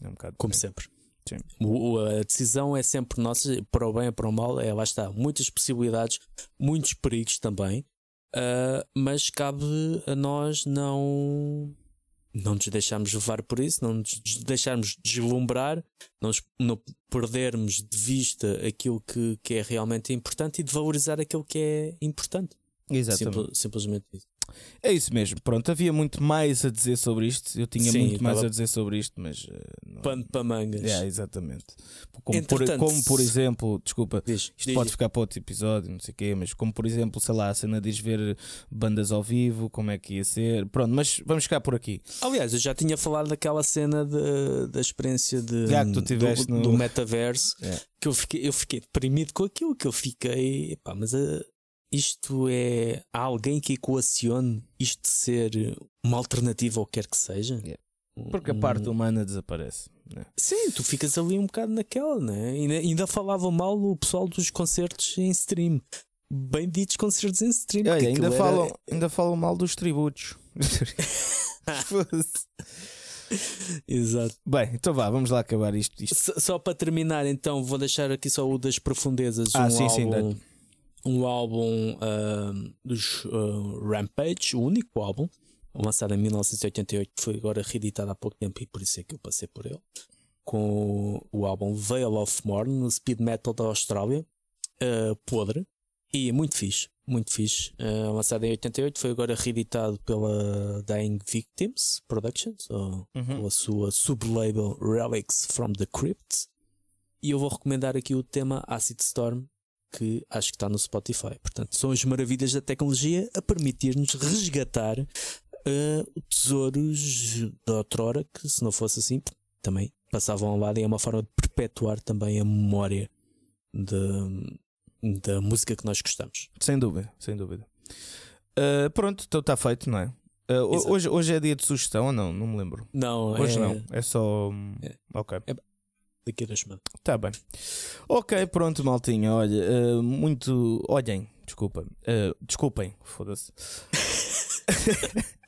É um bocado Como aí. sempre. Sim. O- a decisão é sempre nossa, para o bem ou para o mal, é, lá está, muitas possibilidades, muitos perigos também, ah, mas cabe a nós não, não nos deixarmos levar por isso, não nos deixarmos deslumbrar, não, não perdermos de vista aquilo que, que é realmente importante e de valorizar aquilo que é importante. Exatamente. Simples- simplesmente isso. É isso mesmo. Pronto, havia muito mais a dizer sobre isto. Eu tinha Sim, muito mais a dizer sobre isto, mas. uh, não- Pano para mangas. É, exatamente. Como por, como por exemplo, desculpa, Diz, isto diz, pode diz. ficar para outro episódio, não sei o quê, mas como por exemplo, sei lá, a cena de ir ver bandas ao vivo, como é que ia ser. Pronto, mas vamos ficar por aqui. Aliás, eu já tinha falado daquela cena de- da experiência de, Já do, no- do metaverso É. que eu fiquei, eu fiquei deprimido com aquilo que eu fiquei. Mas ah, isto é. Há alguém que equacione isto de ser uma alternativa ou quer que seja? Yeah. Porque a parte humana desaparece. né? Sim, tu ficas ali um bocado naquela, né? Ainda, ainda falava mal o pessoal dos concertos em stream. Bem ditos concertos em stream. Olha, ainda era- falam, ainda falam mal dos tributos. Exato. Bem, então vá, vamos lá acabar isto. isto. S- Só para terminar, então, vou deixar aqui só o das profundezas. Ah, um sim, sim, álbum, um álbum ahm, dos ah, Rampage, o único álbum, lançado em 1988, que foi agora reeditado há pouco tempo e por isso é que eu passei por ele. Com o álbum Veil of Morn, no speed metal da Austrália, ah, podre e muito fixe. Muito fixe. Ah, lançado em 88, foi agora reeditado pela Dying Victims Productions, ou Uhum. com a sua sublabel Relics from the Crypt. E eu vou recomendar aqui o tema Acid Storm, que acho que está no Spotify. Portanto, são as maravilhas da tecnologia a permitir-nos resgatar eh, tesouros da outrora, que se não fosse assim, também passavam ao lado e é uma forma de perpetuar também a memória de- da música que nós gostamos. Sem dúvida, sem dúvida. Ah, pronto, então está feito, não é? Exato. hoje, hoje é dia de sugestão ou não? Não me lembro. Não, Hoje é não, é só. É. Ok, daqui a duas semanas. está bem. Ok, pronto, maltinha. Olha, ah, muito. Olhem, desculpa. ah, desculpem, foda-se.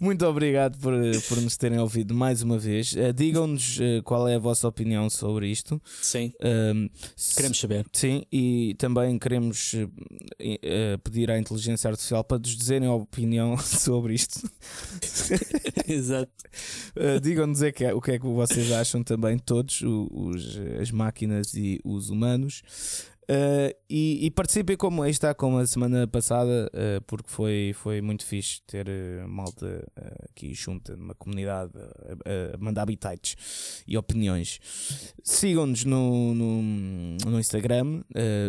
Muito obrigado por, por nos terem ouvido mais uma vez. Ah, Digam-nos ah, qual é a vossa opinião sobre isto. Sim, se- queremos saber. Sim, e também queremos eh, pedir à inteligência artificial para nos dizerem a opinião sobre isto. Exato. Digam-nos é é- o que é que vocês acham também, todos, os, as máquinas e os humanos. Eh, e, e participem como está como a semana passada, eh, porque foi, foi muito fixe ter eh, malta aqui junta numa comunidade a, mandar bitites e opiniões. Sigam-nos no, no, no Instagram,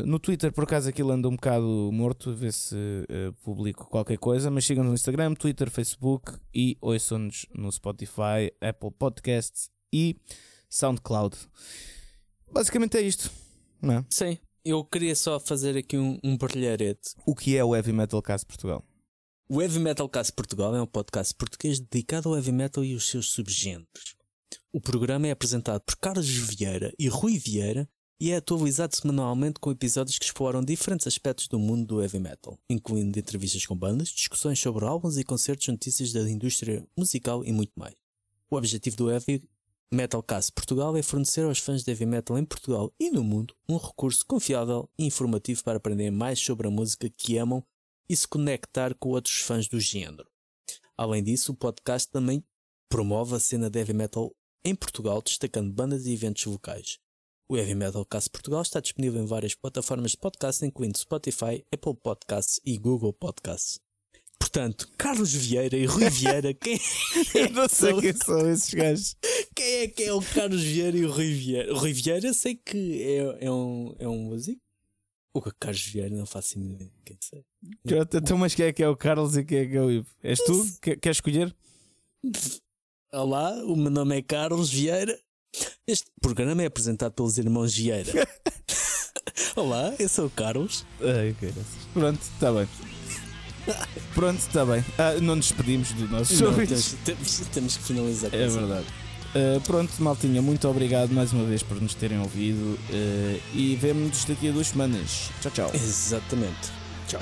no Twitter por acaso aquilo anda um bocado morto, ver se publico qualquer coisa, mas sigam-nos no Instagram, Twitter, Facebook e ouçam-nos no Spotify, Apple Podcasts e SoundCloud. Basicamente é isto. Não é? Sim, eu queria só fazer aqui um, um brilharete. O que é o Heavy Metal Cast Portugal? O Heavy Metal Cast Portugal é um podcast português dedicado ao heavy metal e os seus subgêneros. O programa é apresentado por Carlos Vieira e Rui Vieira e é atualizado semanalmente com episódios que exploram diferentes aspectos do mundo do heavy metal, incluindo entrevistas com bandas, discussões sobre álbuns e concertos, notícias da indústria musical e muito mais. O objetivo do Heavy Metal Cast Portugal é fornecer aos fãs de heavy metal em Portugal e no mundo um recurso confiável e informativo para aprender mais sobre a música que amam e se conectar com outros fãs do género. Além disso, o podcast também promove a cena de heavy metal em Portugal, destacando bandas e eventos locais. O Heavy Metal Cast Portugal está disponível em várias plataformas de podcast, incluindo Spotify, Apple Podcasts e Google Podcasts. Portanto, Carlos Vieira e Rui Vieira, quem, Eu não sei quem são esses gajos. quem é que é o Carlos Vieira e o Rui Vieira? O Rui Vieira sei que é, é um, é um músico. O Carlos Vieira, não faço ideia. Quem sei. Pronto, Então, mas quem é que é o Carlos e quem é que é o Ivo? És tu? Que- Queres escolher? Olá, o meu nome é Carlos Vieira. Este programa é apresentado pelos irmãos Vieira. Olá, eu sou o Carlos. Ai. Pronto, está bem. Pronto, está bem. Ah, não nos despedimos do nosso ouvintes. temos, temos, temos que finalizar. É verdade. Uh, pronto, Maltinha, muito obrigado mais uma vez por nos terem ouvido uh, e vemo-nos daqui a duas semanas. Tchau, tchau. Exatamente. Tchau.